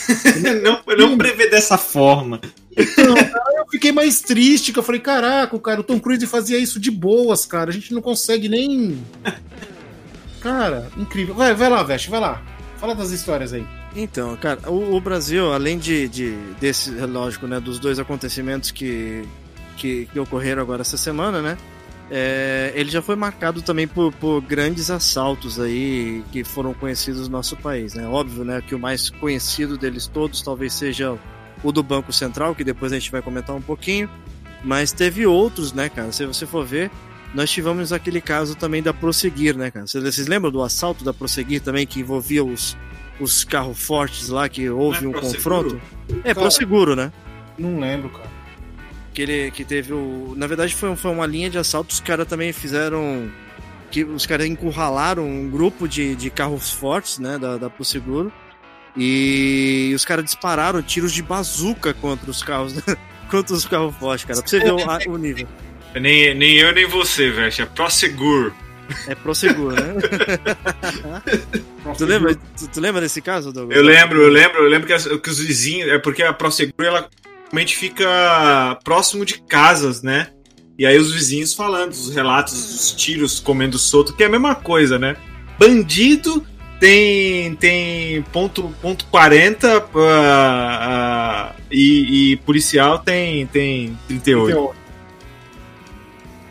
não, não prevê dessa forma. Então, cara, eu fiquei mais triste, que eu falei, caraca, cara, o Tom Cruise fazia isso de boas, cara. A gente não consegue nem. Cara, incrível. Vai, vai lá, Veste, vai lá. Fala das histórias aí. Então, cara, o, o Brasil, além de, de desse, é lógico, né, dos dois acontecimentos que, que, que ocorreram agora essa semana, né? é, ele já foi marcado também por, por grandes assaltos aí que foram conhecidos no nosso país, né? Óbvio, né, que o mais conhecido deles todos talvez seja o do Banco Central, que depois a gente vai comentar um pouquinho, mas teve outros, né, cara? Se você for ver, nós tivemos aquele caso também da Prosseguir, né, cara? Vocês, vocês lembram do assalto da Prosseguir também, que envolvia os, os carros fortes lá, que houve é um Prosseguro? confronto? É, Cara. Proseguro, né? Não lembro, cara. Que ele que teve o na verdade foi, foi uma linha de assalto os caras também fizeram que os caras encurralaram um grupo de, de carros fortes né da, da Pro Seguro e os caras dispararam tiros de bazuca contra os carros contra os carros fortes cara pra você ver o, a- o nível Nem, nem eu nem você, velho. É Prosegur. é Pro Seguro né tu lembra tu, tu lembra desse caso Douglas? Eu lembro, eu lembro, eu lembro que, as- que os vizinhos. É porque a Prosegur ela realmente fica próximo de casas, né? E aí os vizinhos falando, os relatos dos tiros comendo solto, que é a mesma coisa, né? Bandido tem tem ponto, ponto 40 ah, ah, e, e policial tem, tem 38.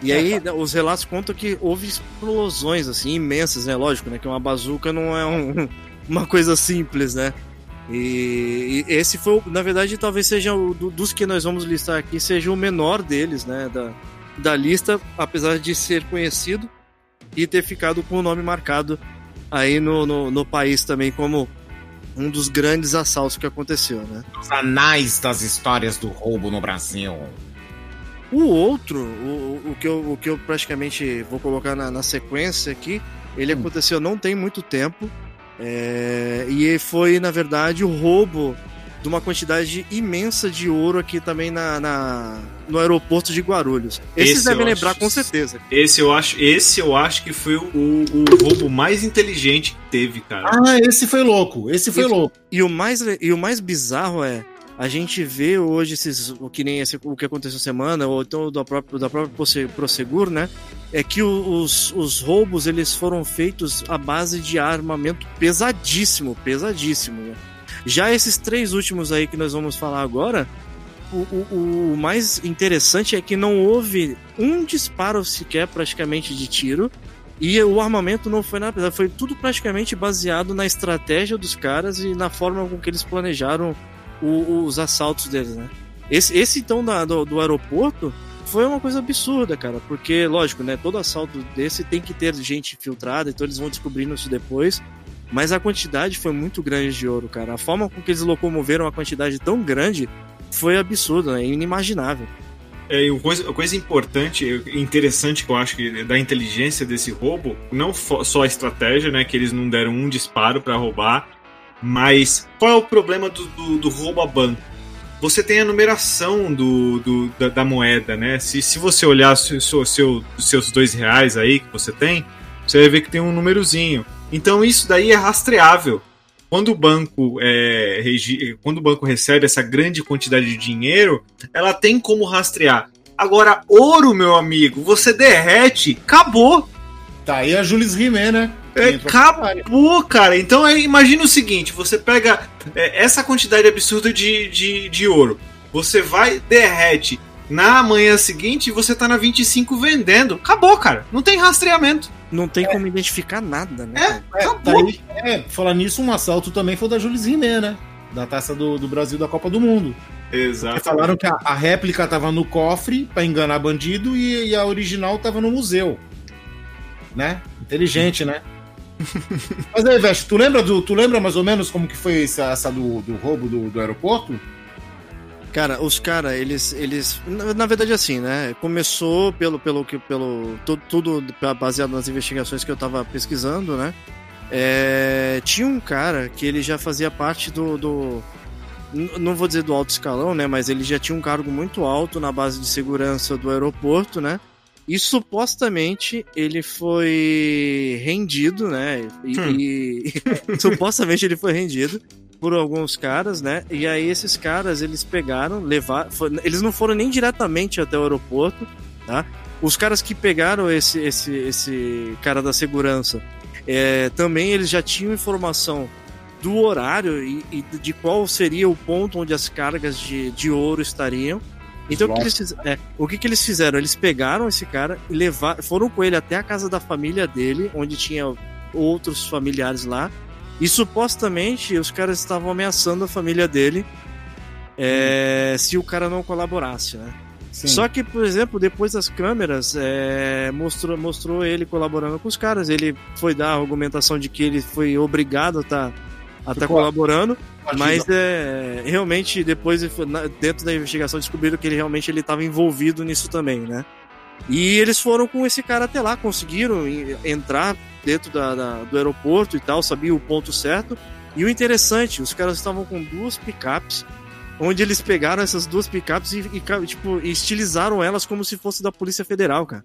E aí, né, os relatos contam que houve explosões, assim, imensas, né? Lógico, né? Que uma bazuca não é um- uma coisa simples, né? E, e esse foi, na verdade, talvez seja o do- dos que nós vamos listar aqui, seja o menor deles, né? Da, da lista, apesar de ser conhecido e ter ficado com o nome marcado aí no, no, no país também como um dos grandes assaltos que aconteceu, né? Os anais das histórias do roubo no Brasil. O outro, o, o, que, eu, o que eu praticamente vou colocar na, na sequência aqui, ele aconteceu não tem muito tempo. É, e foi, na verdade, o roubo de uma quantidade imensa de ouro aqui também na, na no aeroporto de Guarulhos. Esses Esse devem lembrar acho- com certeza. Esse eu acho, esse eu acho que foi o, o roubo mais inteligente que teve, cara. Ah, esse foi louco. Esse foi louco. E o mais, e o mais bizarro é a gente vê hoje esses, o que nem esse, o que aconteceu semana, ou então da própria, da própria Prosegur, né? É que os, os roubos eles foram feitos à base de armamento pesadíssimo, pesadíssimo. né? Já esses três últimos aí que nós vamos falar agora, o, o- o mais interessante é que não houve um disparo sequer praticamente de tiro. E o armamento não foi nada, foi tudo praticamente baseado na estratégia dos caras e na forma com que eles planejaram o- os assaltos deles, né? Esse, esse então da- do, do aeroporto foi uma coisa absurda, cara, porque, lógico, né? Todo assalto desse tem que ter gente filtrada, então eles vão descobrindo isso depois. Mas a quantidade foi muito grande de ouro, cara. A forma com que eles locomoveram a quantidade tão grande foi absurda, né? inimaginável. É, uma coisa, coisa importante, interessante que eu acho que da inteligência desse roubo, não só a estratégia, né, que eles não deram um disparo pra roubar, mas qual é o problema do, do, do roubo a banco? Você tem a numeração do, do- da, da moeda, né? Se, se você olhar se- se- seu, os seus dois reais aí que você tem, você vai ver que tem um númerozinho. Então isso daí é rastreável. Quando o banco é, quando o banco recebe essa grande quantidade de dinheiro, ela tem como rastrear. Agora, ouro, meu amigo, você derrete, acabou. Tá aí a Jules Rimet, né? É, acabou, cara. Então é, imagina o seguinte: você pega é, essa quantidade absurda de, de, de ouro, você vai, derrete. Na manhã seguinte, você tá na 25 vendendo. Acabou, cara. Não tem rastreamento. Não tem como identificar nada, né? É, cara? É, acabou. tá é, falar nisso, um assalto também foi da Jules Rimet, né? Da taça do, do Brasil da Copa do Mundo. Exato. Falaram que a, a réplica tava no cofre pra enganar bandido e, e a original tava no museu. Né? Inteligente, né? Mas aí, Veste, tu lembra, do, tu lembra mais ou menos como que foi essa, essa do, do roubo do, do aeroporto? Cara, os caras, eles, eles, na, verdade assim, né? Começou pelo, pelo pelo tudo, tudo baseado nas investigações que eu tava pesquisando, né? É, tinha um cara que ele já fazia parte do, do não vou dizer do alto escalão, né? Mas ele já tinha um cargo muito alto na base de segurança do aeroporto, né? E supostamente ele foi rendido, né? E, Hum. e- supostamente ele foi rendido por alguns caras, né? E aí esses caras eles pegaram, levar, eles não foram nem diretamente até o aeroporto, tá? Os caras que pegaram esse esse esse cara da segurança, é, também eles já tinham informação do horário e, e de qual seria o ponto onde as cargas de, de ouro estariam. Então o que, eles, é, o que, que eles fizeram? Eles pegaram esse cara e levar, foram com ele até a casa da família dele, onde tinha outros familiares lá. E supostamente os caras estavam ameaçando a família dele é, se o cara não colaborasse, né? Sim. Só que, por exemplo, depois das câmeras, é, mostrou, mostrou ele colaborando com os caras. Ele foi dar a argumentação de que ele foi obrigado a estar tá Ficou colaborando, mas é, realmente depois, dentro da investigação, descobriram que ele realmente ele estava envolvido nisso também, né? E eles foram com esse cara até lá, conseguiram en- entrar dentro da, da- do aeroporto e tal, sabiam o ponto certo. E o interessante, os caras estavam com duas picapes, onde eles pegaram essas duas picapes e, e, tipo, estilizaram elas como se fosse da Polícia Federal, cara.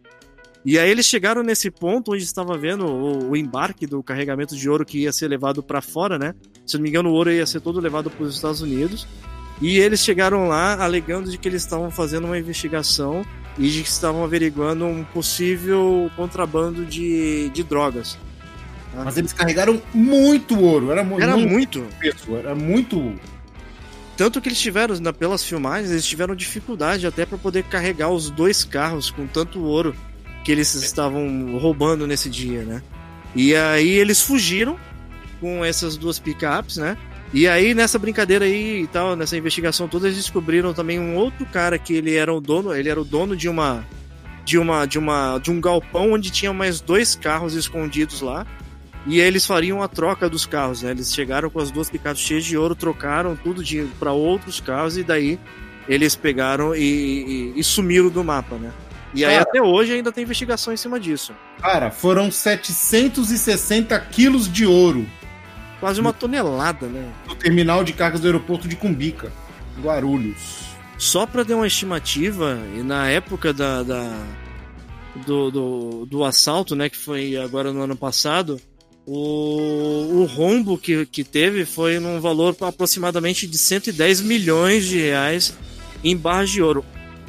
E aí eles chegaram nesse ponto onde estava vendo o, o embarque do carregamento de ouro que ia ser levado para fora, né? Se não me engano, o ouro ia ser todo levado para os Estados Unidos. E eles chegaram lá alegando de que eles estavam fazendo uma investigação e de que estavam averiguando um possível contrabando de, de drogas. Mas eles carregaram muito ouro. Era, mu- Era muito. peso, Era muito. Tanto que eles tiveram, na- pelas filmagens, eles tiveram dificuldade até para poder carregar os dois carros com tanto ouro que eles estavam roubando nesse dia, né? E aí eles fugiram com essas duas picapes, né? E aí nessa brincadeira aí e tal, nessa investigação toda, eles descobriram também um outro cara que ele era o dono, ele era o dono de uma de uma de uma de um galpão onde tinha mais dois carros escondidos lá. E eles fariam a troca dos carros, né? Eles chegaram com as duas picapes cheias de ouro, trocaram tudo para outros carros e daí eles pegaram e, e- e sumiram do mapa, né? E aí Cara. até hoje ainda tem investigação em cima disso. Cara, foram 760 quilos de ouro quase uma tonelada, né? No terminal de cargas do aeroporto de Cumbica, Guarulhos. Só para dar uma estimativa, e na época da, da do, do, do, assalto, né, que foi agora no ano passado, o, o rombo que, que teve foi num valor aproximadamente de 110 milhões de reais em barras de ouro.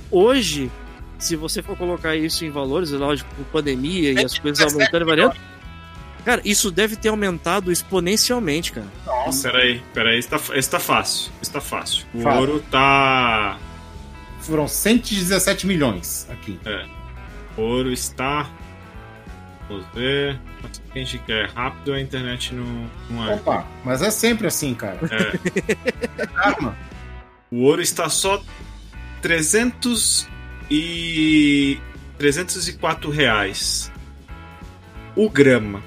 Hoje, se você for colocar isso em valores, é lógico, com pandemia e as coisas aumentando e variando, cara, isso deve ter aumentado exponencialmente, cara. Nossa, peraí, peraí, esse tá, esse tá fácil. Esse tá fácil. O Fala. ouro tá. Foram 117 milhões aqui. É. O ouro está. Vamos ver. O que a gente quer? Rápido a internet não, não é. Opa, mas é sempre assim, cara. É. Arma. O ouro está só 300 e 304 reais. O grama.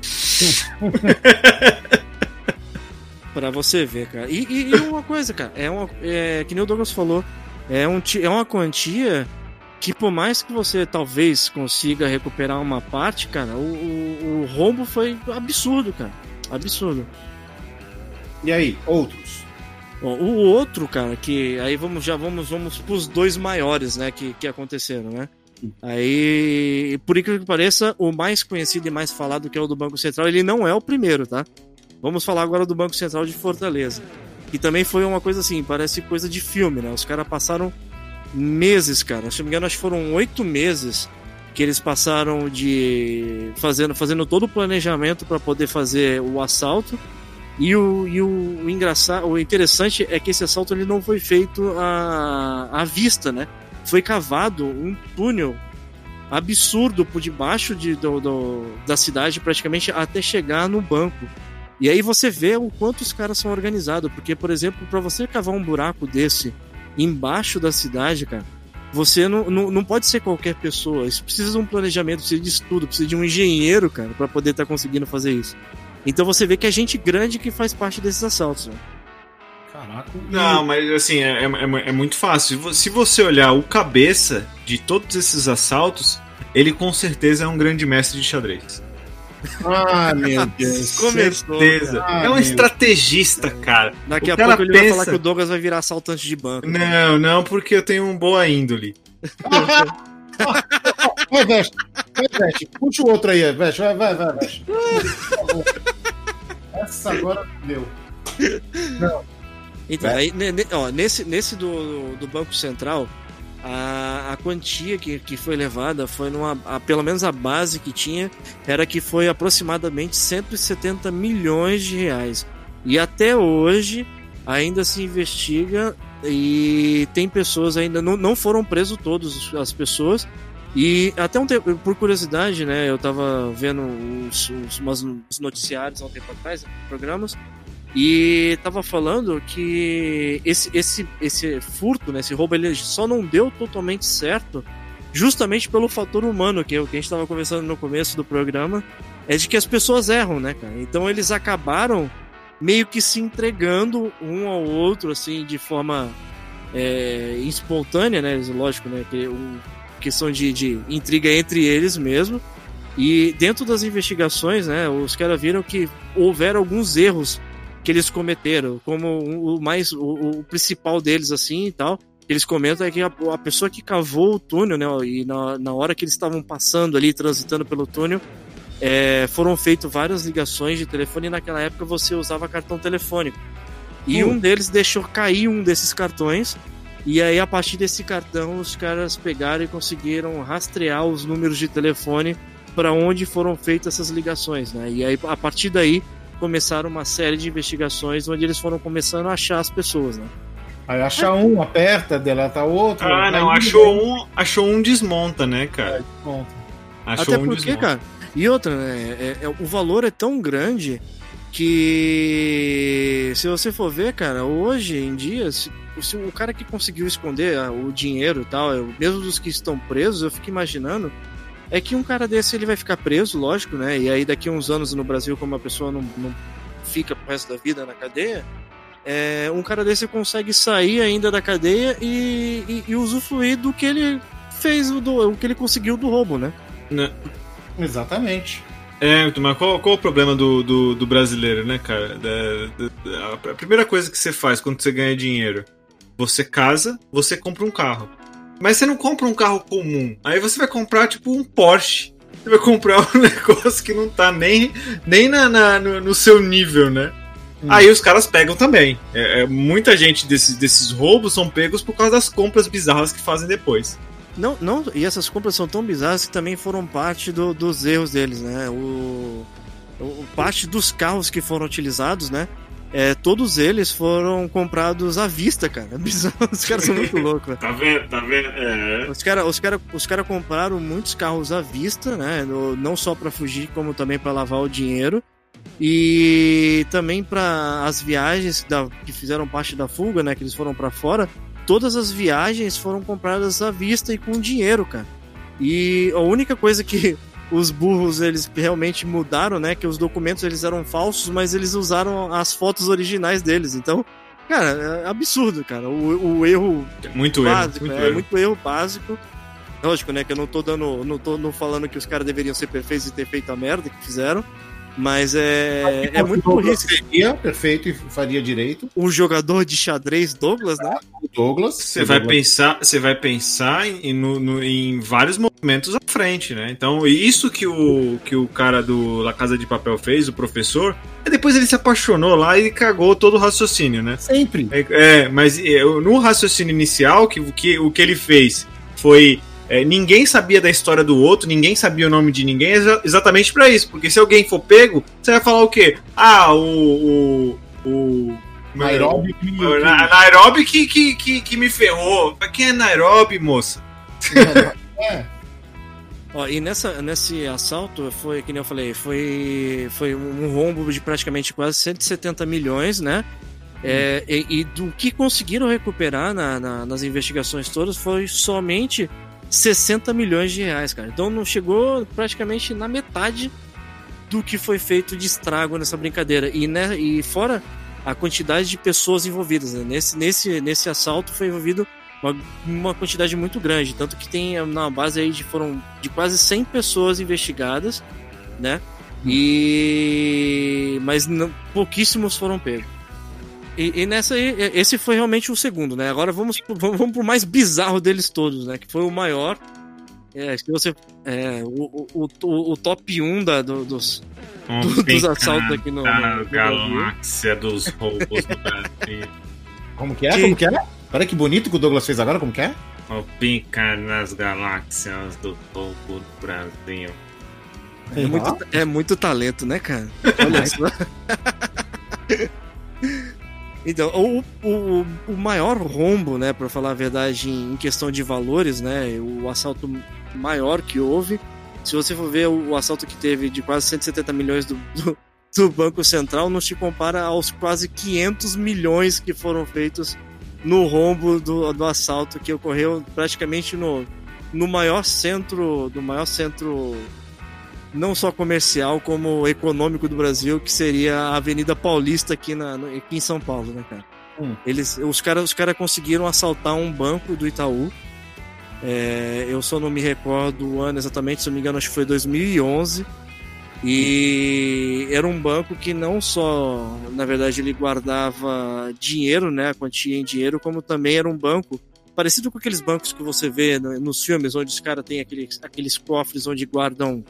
pra você ver, cara. E, e, e, uma coisa, cara, é, uma, é que nem o Douglas falou, é, um, é uma quantia que por mais que você talvez consiga recuperar uma parte, cara, o, o, o rombo foi absurdo, cara. Absurdo. E aí, outros? O outro, cara, que aí vamos já vamos vamos pros dois maiores, né, que, que aconteceram, né? Aí, por incrível que pareça, o mais conhecido e mais falado que é o do Banco Central, ele não é o primeiro, tá? Vamos falar agora do Banco Central de Fortaleza. Que também foi uma coisa assim, parece coisa de filme, né? Os caras passaram meses, cara. Se não me engano, acho que foram oito meses que eles passaram de fazendo, fazendo todo o planejamento para poder fazer o assalto. E o, e o, o, engraçado, o interessante é que esse assalto ele não foi feito à, à vista, né? Foi cavado um túnel absurdo por debaixo de, do, do, da cidade, praticamente até chegar no banco. E aí você vê o quanto os caras são organizados, porque, por exemplo, para você cavar um buraco desse embaixo da cidade, cara, você não, não, não pode ser qualquer pessoa. Isso precisa de um planejamento, precisa de estudo, precisa de um engenheiro, cara, para poder estar tá conseguindo fazer isso. Então você vê que é gente grande que faz parte desses assaltos. Né? Caraca. Não, mas assim, é, é, é, muito fácil. Se você olhar o cabeça de todos esses assaltos, ele com certeza é um grande mestre de xadrez. Ah, meu Deus. Começou. Certeza. Ah, é um estrategista, cara. Daqui o a pouco ele pensa... vai falar que o Douglas vai virar assaltante de banco. Não, não, porque eu tenho uma boa índole. vai, Veste. Vai, Veste. Puxa o outro aí, Veste. Vai, vai, vai, Veste. Essa agora deu. Não. Então, aí, ó, nesse, nesse do, do Banco Central, a, a quantia que, que foi levada foi numa. A, pelo menos a base que tinha era que foi aproximadamente 170 milhões de reais. E até hoje ainda se investiga e tem pessoas ainda. Não, não foram presos todas as pessoas. E até um tempo, por curiosidade, né? Eu tava vendo os, os, umas noticiários há um tempo atrás, programas, e tava falando que esse, esse, esse furto, né, esse roubo, ele só não deu totalmente certo justamente pelo fator humano, que é o que a gente estava conversando no começo do programa, é de que as pessoas erram, né, cara? Então eles acabaram meio que se entregando um ao outro, assim, de forma é, espontânea, né? Lógico, né? Que um, questão de, de intriga entre eles mesmo. E dentro das investigações, né? Os caras viram que houveram alguns erros que eles cometeram, como o mais o, o principal deles assim e tal. Eles comentam é que a, a, pessoa que cavou o túnel, né, e na, na hora que eles estavam passando ali, transitando pelo túnel, é, foram feitas várias ligações de telefone e naquela época você usava cartão telefônico. E um deles deixou cair um desses cartões, e aí a partir desse cartão os caras pegaram e conseguiram rastrear os números de telefone para onde foram feitas essas ligações, né? E aí a partir daí começaram uma série de investigações onde eles foram começando a achar as pessoas, né? Aí acha um, aperta, deleta outro. Ah, não, achou um, achou um, desmonta, né, cara? É, desmonta. Achou Até um porque, desmonta. cara, e outra, né, é, é, o valor é tão grande que se você for ver, cara, hoje em dia, o cara que conseguiu esconder ah, o dinheiro e tal, mesmo dos que estão presos, eu fico imaginando é que um cara desse ele vai ficar preso, lógico, né? E aí daqui a uns anos no Brasil, como a pessoa não, não fica pro resto da vida na cadeia, é, um cara desse consegue sair ainda da cadeia e, e, e usufruir do que ele fez, do, o que ele conseguiu do roubo, né? né? Exatamente. É, mas qual, qual o problema do, do, do brasileiro, né, cara? Da- da- da- a primeira coisa que você faz quando você ganha dinheiro, você casa, você compra um carro. Mas você não compra um carro comum. Aí você vai comprar, tipo, um Porsche. Você vai comprar um negócio que não tá nem, nem na, na- no, no seu nível, né? Aí os caras pegam também. É, é, muita gente desses, desses roubos são pegos por causa das compras bizarras que fazem depois. Não, não, e essas compras são tão bizarras que também foram parte do- dos erros deles, né? O, o- parte dos carros que foram utilizados, né? É, todos eles foram comprados à vista, cara. É bizarro, os caras são muito loucos, velho. Tá vendo? Tá vendo? É. Os caras os cara, os cara compraram muitos carros à vista, né? No- não só pra fugir, como também pra lavar o dinheiro. E também para as viagens da- que fizeram parte da fuga, né? Que eles foram pra fora. Todas as viagens foram compradas à vista e com dinheiro, cara. E a única coisa que os burros eles realmente mudaram, né? Que os documentos eles eram falsos, mas eles usaram as fotos originais deles. Então, cara, é absurdo, cara. O, o erro Muito erro. básico, Muito é erro. muito erro básico. Lógico, né, que eu não tô dando, não tô não falando que os caras deveriam ser perfeitos e ter feito a merda que fizeram, mas é, é muito burrice. Seria perfeito e faria direito. O jogador de xadrez Douglas, né? O Douglas. Você vai Douglas- pensar, você vai pensar em, no- no- em vários momentos à frente, né? Então, isso que o, que o cara do La Casa de Papel fez, o professor, e depois ele se apaixonou lá e cagou todo o raciocínio, né? Sempre. É, é, mas é, no raciocínio inicial, que, que, o que ele fez foi. É, ninguém sabia da história do outro, ninguém sabia o nome de ninguém, exa- exatamente pra isso. Porque se alguém for pego, você vai falar o quê? Ah, o. o, o Nairobi. o Na- Nairobi que, que, que, que me ferrou. Quem é Nairobi, moça? É. Ó, e nessa, nesse assalto, foi, que nem eu falei, foi, foi um rombo de praticamente quase 170 milhões, né? É, e, e do que conseguiram recuperar na- na- nas investigações todas foi somente 60 milhões de reais, cara. Então não chegou praticamente na metade do que foi feito de estrago nessa brincadeira. E, né, e fora a quantidade de pessoas envolvidas. né? Nesse, nesse, nesse assalto foi envolvido uma, uma quantidade muito grande. Tanto que tem na base aí de foram de quase 100 pessoas investigadas, né? E. Mas não- pouquíssimos foram pegos. E, e nessa aí, esse foi realmente o segundo, né? Agora vamos, pro- vamos, vamos pro mais bizarro deles todos, né? Que foi o maior. É, se você. É, o, o, o, o top 1 da, do- dos, do- dos assaltos aqui no. No- no galáxia dos roubos do Brasil. Como que é? Como que é? Olha que bonito que o Douglas fez agora, como que é? O pica nas galáxias do roubo do Brasil. É muito, é muito talento, né, cara? Olha só. Então, o, o, o maior rombo, né, para falar a verdade, em, questão de valores, né, o assalto maior que houve, se você for ver o, o assalto que teve de quase 170 milhões do, do, do Banco Central, não se compara aos quase 500 milhões que foram feitos no rombo do, do assalto que ocorreu praticamente no, no maior centro, do maior centro não só comercial como econômico do Brasil, que seria a Avenida Paulista aqui, na, aqui em São Paulo, né, cara? Hum. Eles, os caras os cara conseguiram assaltar um banco do Itaú. É, eu só não me recordo o ano exatamente, se eu não me engano, acho que foi 2011. E era um banco que não só, na verdade, ele guardava dinheiro, né, a quantia em dinheiro, como também era um banco parecido com aqueles bancos que você vê no- nos filmes, onde os caras têm aqueles, aqueles cofres onde guardam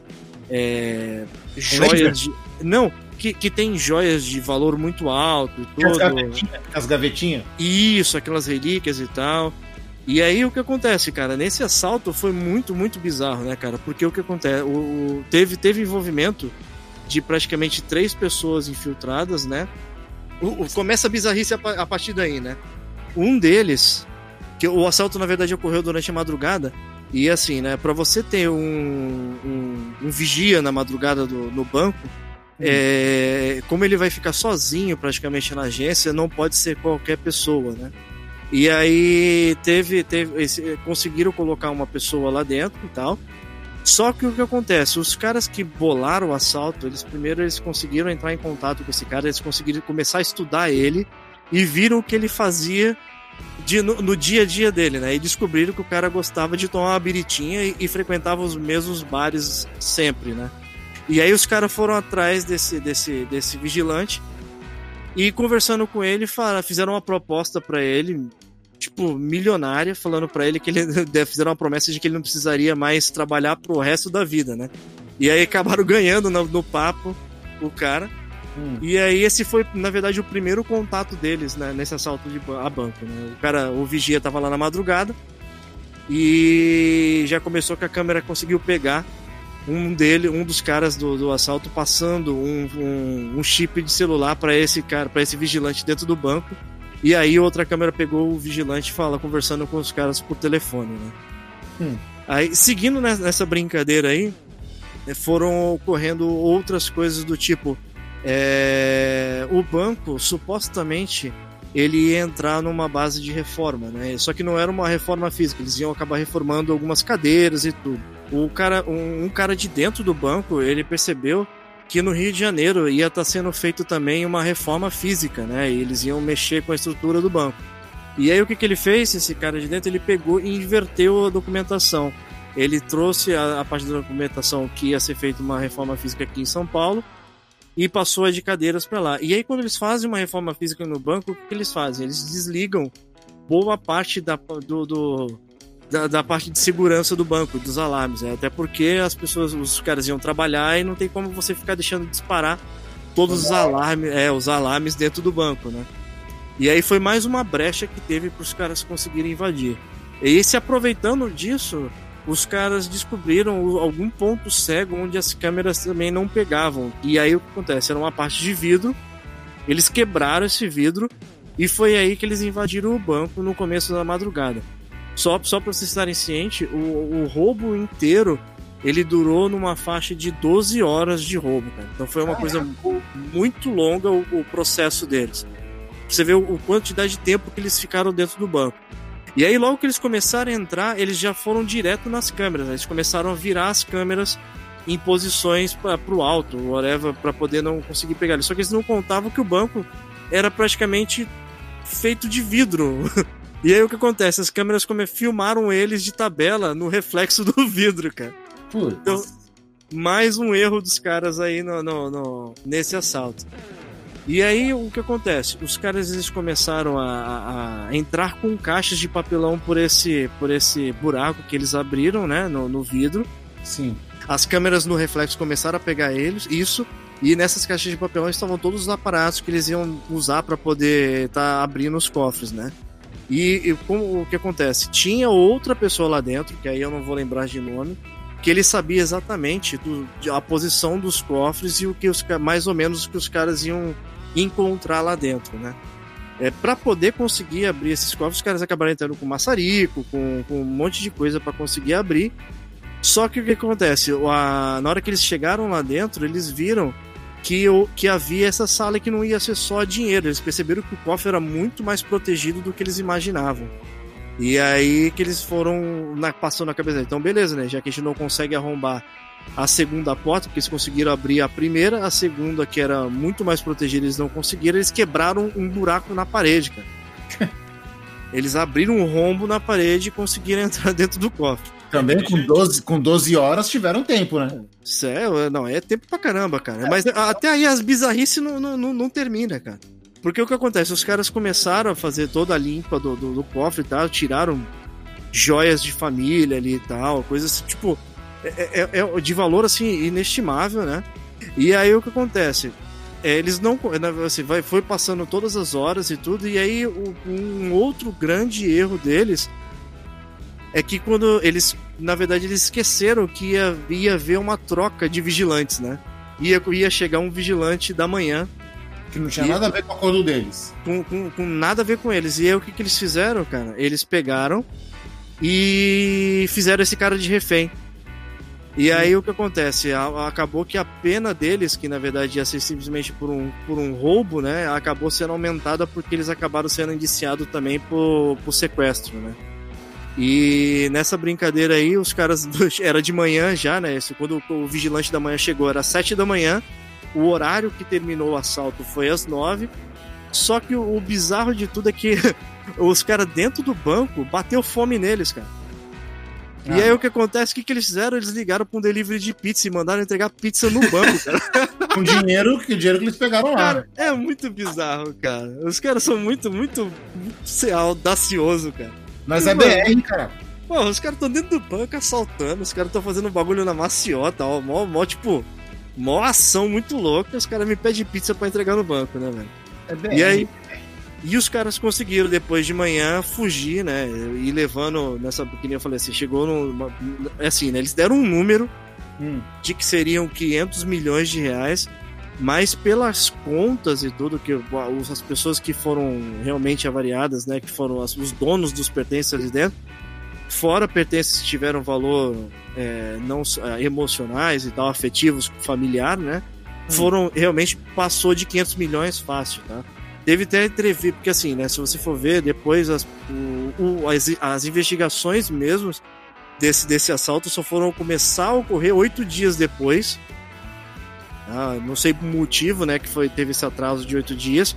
é, joias de. Não, que, que tem joias de valor muito alto e As gavetinhas. As gavetinhas. Isso, aquelas relíquias e tal. E aí o que acontece, cara? Nesse assalto foi muito, muito bizarro, né, cara? Porque o que acontece? O, teve, teve envolvimento de praticamente três pessoas infiltradas, né? O- o- começa a bizarrice a, a partir daí, né? Um deles, que o assalto na verdade ocorreu durante a madrugada, e assim, né? Pra você ter um, um, um vigia na madrugada do, no banco, é, como ele vai ficar sozinho praticamente na agência, não pode ser qualquer pessoa, né? E aí teve, teve esse- conseguiram colocar uma pessoa lá dentro e tal. Só que o que acontece? Os caras que bolaram o assalto, eles primeiro eles conseguiram entrar em contato com esse cara, eles conseguiram começar a estudar ele e viram o que ele fazia de- no, no dia a dia dele, né? E descobriram que o cara gostava de tomar uma biritinha e, e frequentava os mesmos bares sempre, né? E aí os caras foram atrás desse, desse, desse vigilante e conversando com ele, fala, fizeram uma proposta para ele, tipo, milionária, falando para ele que ele fizeram uma promessa de que ele não precisaria mais trabalhar pro resto da vida, né? E aí acabaram ganhando no, no papo o cara. Hum. E aí esse foi, na verdade, o primeiro contato deles né, nesse assalto de, a banco. Né? O cara, o vigia tava lá na madrugada e já começou que a câmera conseguiu pegar um dele, um dos caras do, do assalto passando um, um, um chip de celular para esse cara, para esse vigilante dentro do banco. E aí outra câmera pegou o vigilante fala conversando com os caras por telefone, né? Hum. Aí seguindo nessa brincadeira aí, foram ocorrendo outras coisas do tipo é, o banco supostamente ele ia entrar numa base de reforma, né? Só que não era uma reforma física, eles iam acabar reformando algumas cadeiras e tudo. O cara, um, um cara de dentro do banco, ele percebeu que no Rio de Janeiro ia estar tá sendo feito também uma reforma física, né? E eles iam mexer com a estrutura do banco. E aí o que, que ele fez? Esse cara de dentro, ele pegou e inverteu a documentação. Ele trouxe a, a parte da documentação que ia ser feita uma reforma física aqui em São Paulo e passou a de cadeiras para lá. E aí, quando eles fazem uma reforma física no banco, o que, que eles fazem? Eles desligam boa parte da, do, do da, da, parte de segurança do banco, dos alarmes. Né? Até porque as pessoas, os caras iam trabalhar e não tem como você ficar deixando disparar todos os alarmes, é, os alarmes dentro do banco, né? E aí foi mais uma brecha que teve para os caras conseguirem invadir. E se aproveitando disso, os caras descobriram algum ponto cego onde as câmeras também não pegavam. E aí o que acontece? Era uma parte de vidro, eles quebraram esse vidro e foi aí que eles invadiram o banco no começo da madrugada. Só, só para vocês estarem cientes, o, o roubo inteiro ele durou numa faixa de 12 horas de roubo, cara. Então foi uma coisa muito longa o, o processo deles. Você vê o, o quantidade de tempo que eles ficaram dentro do banco. E aí, logo que eles começaram a entrar, eles já foram direto nas câmeras. Eles começaram a virar as câmeras em posições para o alto, whatever, para poder não conseguir pegar eles. Só que eles não contavam que o banco era praticamente feito de vidro. E aí o que acontece? As câmeras como filmaram eles de tabela no reflexo do vidro, cara. Putz. Então, mais um erro dos caras aí no, no, no, nesse assalto. E aí o que acontece? Os caras eles começaram a, a, entrar com caixas de papelão por esse, por esse buraco que eles abriram, né, no, no vidro. Sim. As câmeras no reflexo começaram a pegar eles, isso, e nessas caixas de papelão estavam todos os aparatos que eles iam usar para poder estar tá abrindo os cofres, né? E, e como, o que acontece? Tinha outra pessoa lá dentro, que aí eu não vou lembrar de nome, que ele sabia exatamente do, a posição dos cofres e o que os mais ou menos o que os caras iam encontrar lá dentro, né? É, para poder conseguir abrir esses cofres, os caras acabaram entrando com maçarico, com, com um monte de coisa para conseguir abrir. Só que o que acontece? A, na hora que eles chegaram lá dentro, eles viram que, o, que havia essa sala que não ia ser só dinheiro. Eles perceberam que o cofre era muito mais protegido do que eles imaginavam. E aí que eles foram na, passando na cabeça. Então, beleza, né? Já que a gente não consegue arrombar a segunda porta, porque eles conseguiram abrir a primeira, a segunda, que era muito mais protegida, eles não conseguiram, eles quebraram um buraco na parede, cara. eles abriram um rombo na parede e conseguiram entrar dentro do cofre. Também com 12, com 12 horas tiveram tempo, né? Sério, não, é tempo pra caramba, cara. Mas até aí as bizarrices não, não, não, não termina, cara. Porque o que acontece? Os caras começaram a fazer toda a limpa do, do, do cofre e tal, tiraram joias de família ali e tal, coisas tipo, é, é, é, de valor assim inestimável, né? E aí o que acontece? É, eles não. Assim, vai, foi passando todas as horas e tudo, e aí um outro grande erro deles é que quando eles, na verdade, eles esqueceram que ia, ia haver uma troca de vigilantes, né? Ia, ia chegar um vigilante da manhã. Que não tinha nada a ver com o acordo deles. Com, com, com, nada a ver com eles. E aí o que, que eles fizeram, cara? Eles pegaram e fizeram esse cara de refém. E aí o que acontece? Acabou que a pena deles, que na verdade ia ser simplesmente por um, por um roubo, né? Acabou sendo aumentada porque eles acabaram sendo indiciados também por, por sequestro, né? E nessa brincadeira aí, os caras. Era de manhã já, né? Quando o vigilante da manhã chegou, era sete da manhã. O horário que terminou o assalto foi às nove. Só que o, o bizarro de tudo é que os caras dentro do banco bateu fome neles, cara. E aí o que acontece? O que, que eles fizeram? Eles ligaram pra um delivery de pizza e mandaram entregar pizza no banco, cara. Com dinheiro, que dinheiro que eles pegaram lá. Cara, é muito bizarro, cara. Os caras são muito, muito, muito sei lá, audacioso, cara. Mas é Mano. BR, cara. Pô, os caras estão dentro do banco assaltando, os caras estão fazendo bagulho na maciota, ó, mó, mó, tipo, mó ação muito louca, os caras me pedem pizza pra entregar no banco, né, velho? É. E aí, e os caras conseguiram depois de manhã fugir, né? E levando nessa. Que nem eu falei assim, chegou numa. É assim, né? Eles deram um número Hum. de que seriam 500 milhões de reais, mas pelas contas e tudo, que as pessoas que foram realmente avariadas, né? Que foram as- os donos dos pertences ali dentro, fora pertences que tiveram valor é, não é, emocionais e tal, afetivos, familiar, né? Foram realmente passou de 500 milhões fácil, tá? Teve até entrevista, porque assim, né? Se você for ver depois as, o- o- as, as investigações mesmo desse, desse assalto só foram começar a ocorrer oito dias depois. Ah, não sei o motivo, né? Que foi, teve esse atraso de oito dias.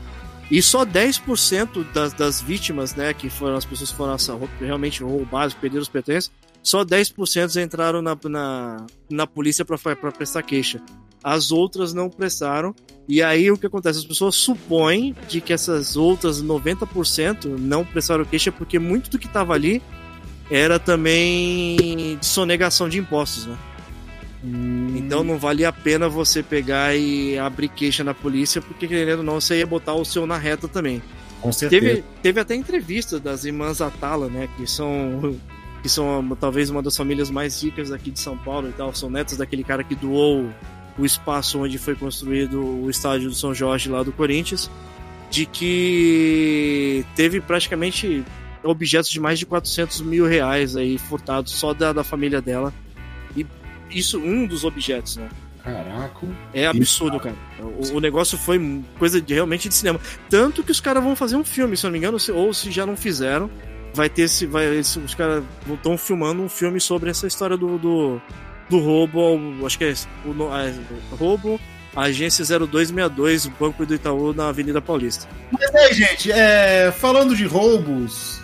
E só 10% das, das vítimas, né? Que foram as pessoas que foram realmente roubadas, perderam os pertences, só 10% entraram na, na, na polícia para prestar queixa. As outras não prestaram. E aí o que acontece? As pessoas supõem de que essas outras 90% não prestaram queixa porque muito do que estava ali era também sonegação de impostos, né? Então não valia a pena você pegar e abrir queixa na polícia, porque querendo ou não, você ia botar o seu na reta também. Com certeza. Teve, teve até entrevista das irmãs Atala, né? Que são, que são talvez uma das famílias mais ricas aqui de São Paulo e tal. São netas daquele cara que doou o espaço onde foi construído o estádio do São Jorge lá do Corinthians. De que teve praticamente objetos de mais de 400 mil reais aí furtados só da, da família dela. E isso, um dos objetos, né? Caraca. É absurdo, cara. O, o negócio foi coisa de, realmente de cinema. Tanto que os caras vão fazer um filme, se eu não me engano, se- ou se já não fizeram, vai ter esse. Vai, esse- os caras estão filmando um filme sobre essa história do, do, do roubo ao. Acho que é esse, o, a- roubo à agência 0262, o Banco do Itaú na Avenida Paulista. Mas aí, gente, é, falando de roubos,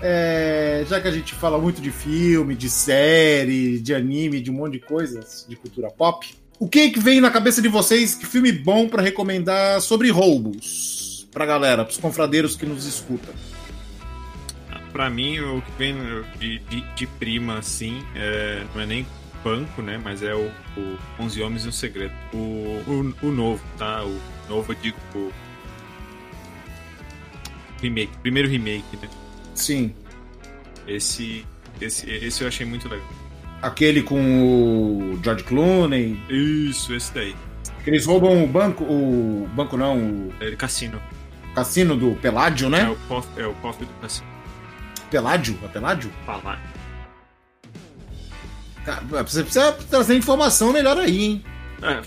é, já que a gente fala muito de filme, de série, de anime, de um monte de coisas de cultura pop, o que que vem na cabeça de vocês? Que filme bom pra recomendar sobre roubos? Pra galera, pros confradeiros que nos escutam. Pra mim, o que vem de, de, de prima, assim, é, não é nem banco, né? Mas é o, o 11 Homens e um Segredo. O, o, o novo, tá? O novo, eu digo, o remake. Primeiro remake, né? Sim. Esse, esse, esse eu achei muito legal. Aquele com o George Clooney. Isso, esse daí. Eles roubam o banco. O banco não, o É cassino. cassino do Peládio, É né? o cofre, é o cofre do cassino. Peládio? É Peládio? Cara, você precisa trazer informação melhor aí, hein? É,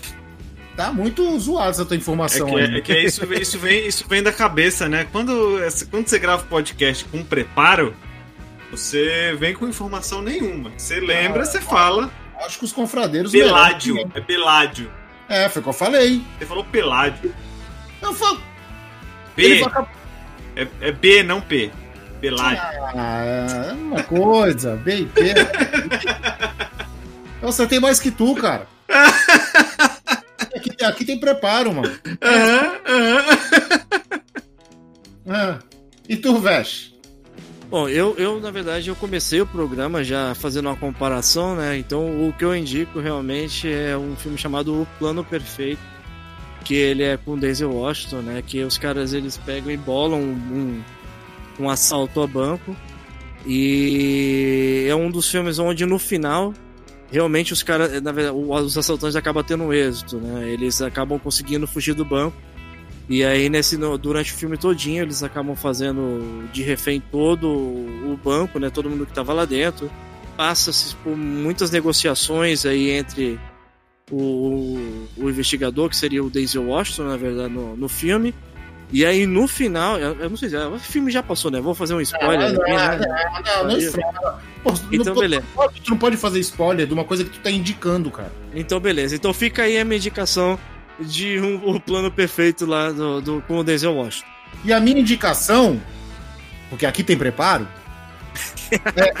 Tá muito zoado essa tua É informação que, aí. é que isso, vem- isso, vem, isso vem da cabeça, né? Quando, quando você grava podcast com preparo, você vem com informação nenhuma. Você lembra, você fala. Acho que os confradeiros. Peládio. É Peládio. É, foi o que eu falei. Você falou Peládio. Eu falo. B. vai É, é B, não P. Peládio. Ah, é uma coisa. B e P. Eu acertei mais que tu, cara. Aqui, aqui tem preparo, mano. Aham, aham. Ah. E tu, Vesh? Bom, eu, eu, na verdade, eu comecei o programa já fazendo uma comparação, né? Então, o que eu indico realmente é um filme chamado O Plano Perfeito, que ele é com Denzel Washington, né? Que os caras, eles pegam e bolam um, um assalto a banco e é um dos filmes onde, no final, realmente os caras, na verdade, os assaltantes acabam tendo um êxito, né? Eles acabam conseguindo fugir do banco e aí, nesse, durante o filme todinho, eles acabam fazendo de refém todo o banco, né? Todo mundo que tava lá dentro. Passa-se por muitas negociações aí entre o, o investigador, que seria o Denzel Washington, na verdade, no, no filme. E aí, no final, eu, eu não sei se o filme já passou, né? Vou fazer um spoiler. não, aqui, né? não, não, não, Pô, Então, não, beleza. pode- tu não pode fazer spoiler de uma coisa que tu tá indicando, cara. Então, beleza. Então fica aí a minha indicação de um, o plano perfeito lá do, do, com o Denzel Washington. E a minha indicação, porque aqui tem preparo, é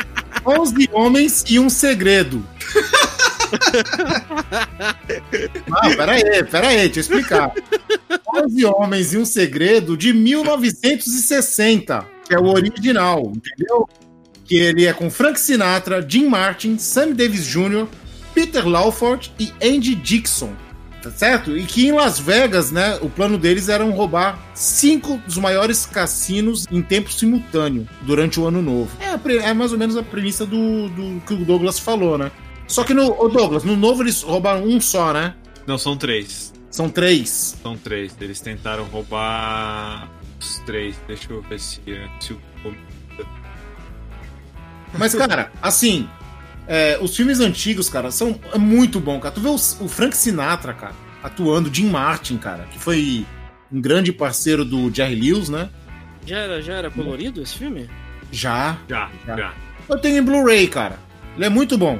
11 Homens e um Segredo. Não, pera aí, pera aí, deixa eu explicar. 11 Homens e um Segredo de 1960, que é o original, entendeu? Que ele é com Frank Sinatra, Jim Martin, Sammy Davis Jr., Peter Lawford e Andy Dixon. Tá certo? E que em Las Vegas, né, o plano deles era roubar cinco dos maiores cassinos em tempo simultâneo durante o ano novo. É, é mais ou menos a premissa do, do que o Douglas falou, né? Só que no ô Douglas, no novo eles roubaram um só, né? Não, são três. São três. São três. Eles tentaram roubar os três. Deixa eu ver se, se o. Mas, cara, assim, é, os filmes antigos, cara, são é muito bom, cara. Tu vê o, o Frank Sinatra, cara, atuando, Jim Martin, cara, que foi um grande parceiro do Jerry Lewis, né? Já era, já era colorido esse filme? Já. Já, Já. já. Eu tenho em Blu-ray, cara. Ele é muito bom.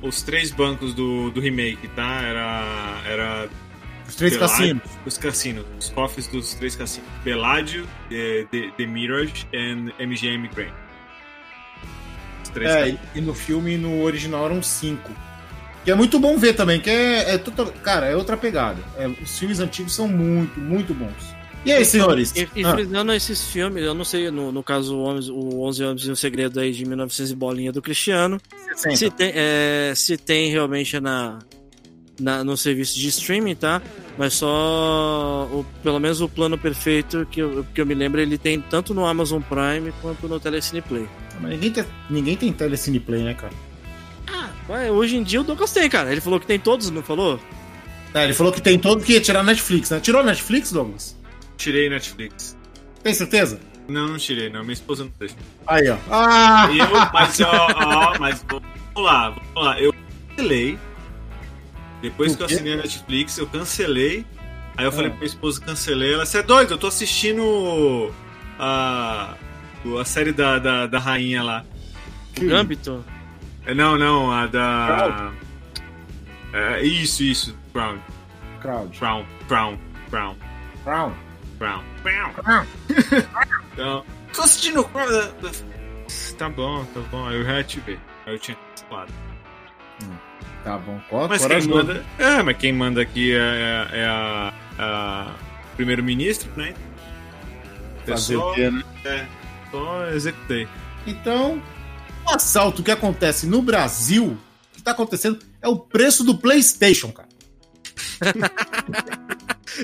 Os três bancos do, do remake, tá? Era. Era. Os três cassinos. Os cassinos. Os cofres dos três cassinos. Beládio, The, The, The Mirage e MGM Grand. Três É, e no filme, no original, eram cinco. Que é muito bom ver também, que é, é total- cara, é outra pegada. É, os filmes antigos são muito, muito bons. E aí, senhores? E, e Ah, frisando esses filmes, eu não sei, no, no caso o 11, o 11 Homens e um Segredo aí de 1900 e bolinha do Cristiano, 60. se tem, é, se tem realmente na, na, no serviço de streaming, tá? Mas só, o, pelo menos o plano perfeito que eu, que eu me lembro, ele tem tanto no Amazon Prime quanto no Telecine Play. Mas ninguém, tem, ninguém tem telecine play, né, cara? Ué, hoje em dia o Douglas tem, cara. Ele falou que tem todos, não falou? É, ele falou que tem todo que ia tirar Netflix, né? Tirou Netflix, Douglas? Tirei Netflix. Tem certeza? Não, não tirei, não. Minha esposa não deixa. Aí, ó. Ah! Eu, mas, ó, ó, mas vamos lá, vamos lá. Eu cancelei. Depois que eu assinei a Netflix, eu cancelei. Aí eu falei Ah. pra minha esposa cancelei. Ela, você é doido? Eu tô assistindo a, a série da, da, da rainha lá. O Gambito? É, Não, não, a da. É, isso, isso. Crown. Crowd. Crown. Crown. Crown. Crown. Crown. Crown. Então, tô assistindo Crown. Tá bom, tá bom. Aí eu reativei. Aí eu tinha cancelado. Tá bom. Ó, Mas quem manda. É, mas quem manda aqui é, é a, a primeiro-ministro, né? Fazer o quê, né? é, só executei. Então, o assalto que acontece no Brasil, o que tá acontecendo é o preço do PlayStation, cara.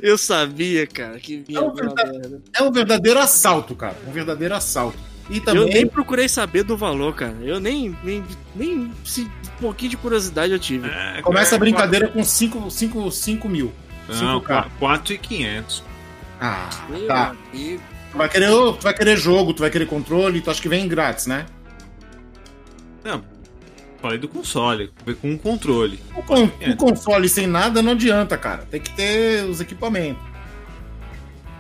Eu sabia, cara, que vinha É um alguma verdade- merda. É um verdadeiro assalto, cara. Um verdadeiro assalto. E também. Eu nem procurei saber do valor, cara. Eu nem. Nem, nem se, um pouquinho de curiosidade eu tive. É, Começa a é, brincadeira com 5 cinco, cinco mil. Não, 5K. 4,500. Ah, Meu tá. amigo. Tu vai, querer, tu vai querer jogo, tu vai querer controle, tu acha que vem grátis, né? Não, falei do console. Com um controle. O, con- É. o console sem nada não adianta, cara. Tem que ter os equipamentos.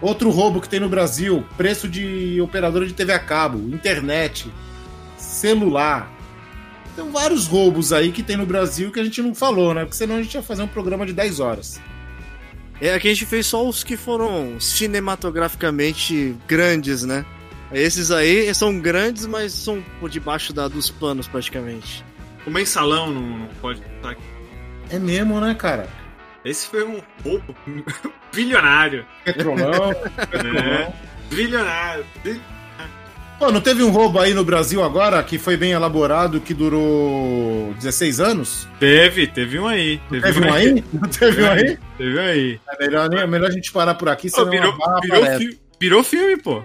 Outro roubo que tem no Brasil: preço de operadora de TV a cabo, internet, celular. Tem vários roubos aí que tem no Brasil que a gente não falou, né? Porque senão a gente ia fazer um programa de 10 horas. É que a gente fez só os que foram cinematograficamente grandes, né? Esses aí são grandes, mas são por debaixo da, dos panos praticamente. O mensalão não, não pode estar aqui. É mesmo, né, cara? Esse foi um roubo bilionário. Petrolão. Né? Bilionário. Bil- Pô, não teve um roubo aí no Brasil agora que foi bem elaborado, que durou 16 anos? Teve, teve um aí. Teve um aí? Não teve um aí? Teve um aí. É melhor, é melhor a gente parar por aqui, senão virou, virou, fi- virou filme, pô.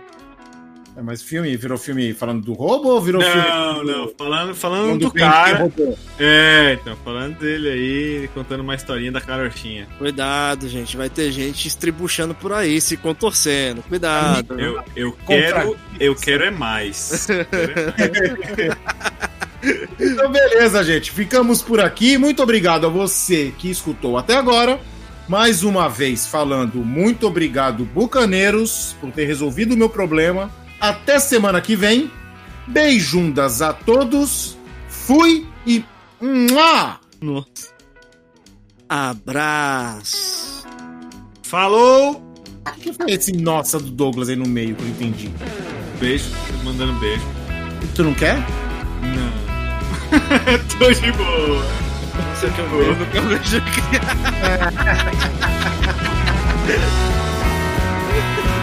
É, mas filme, virou filme falando do roubo ou virou filme? Não, não. Falando, falando do o crente cara. roubou? É, então, falando dele aí, contando uma historinha da carochinha. Cuidado, gente. Vai ter gente estribuchando por aí, se contorcendo. Cuidado. Eu, eu quero. Eu quero é mais. Então, beleza, gente. Ficamos por aqui. Muito obrigado a você que escutou até agora. Mais uma vez falando muito obrigado, Bucaneiros, por ter resolvido o meu problema. Até semana que vem. Beijundas a todos. Fui e. Mua! Nossa. Abraço. Falou! O que foi esse nossa do Douglas aí no meio que eu entendi? Beijo, mandando beijo. Tu não quer? Não. Tô de boa. Não sei o que eu nunca vejo aqui.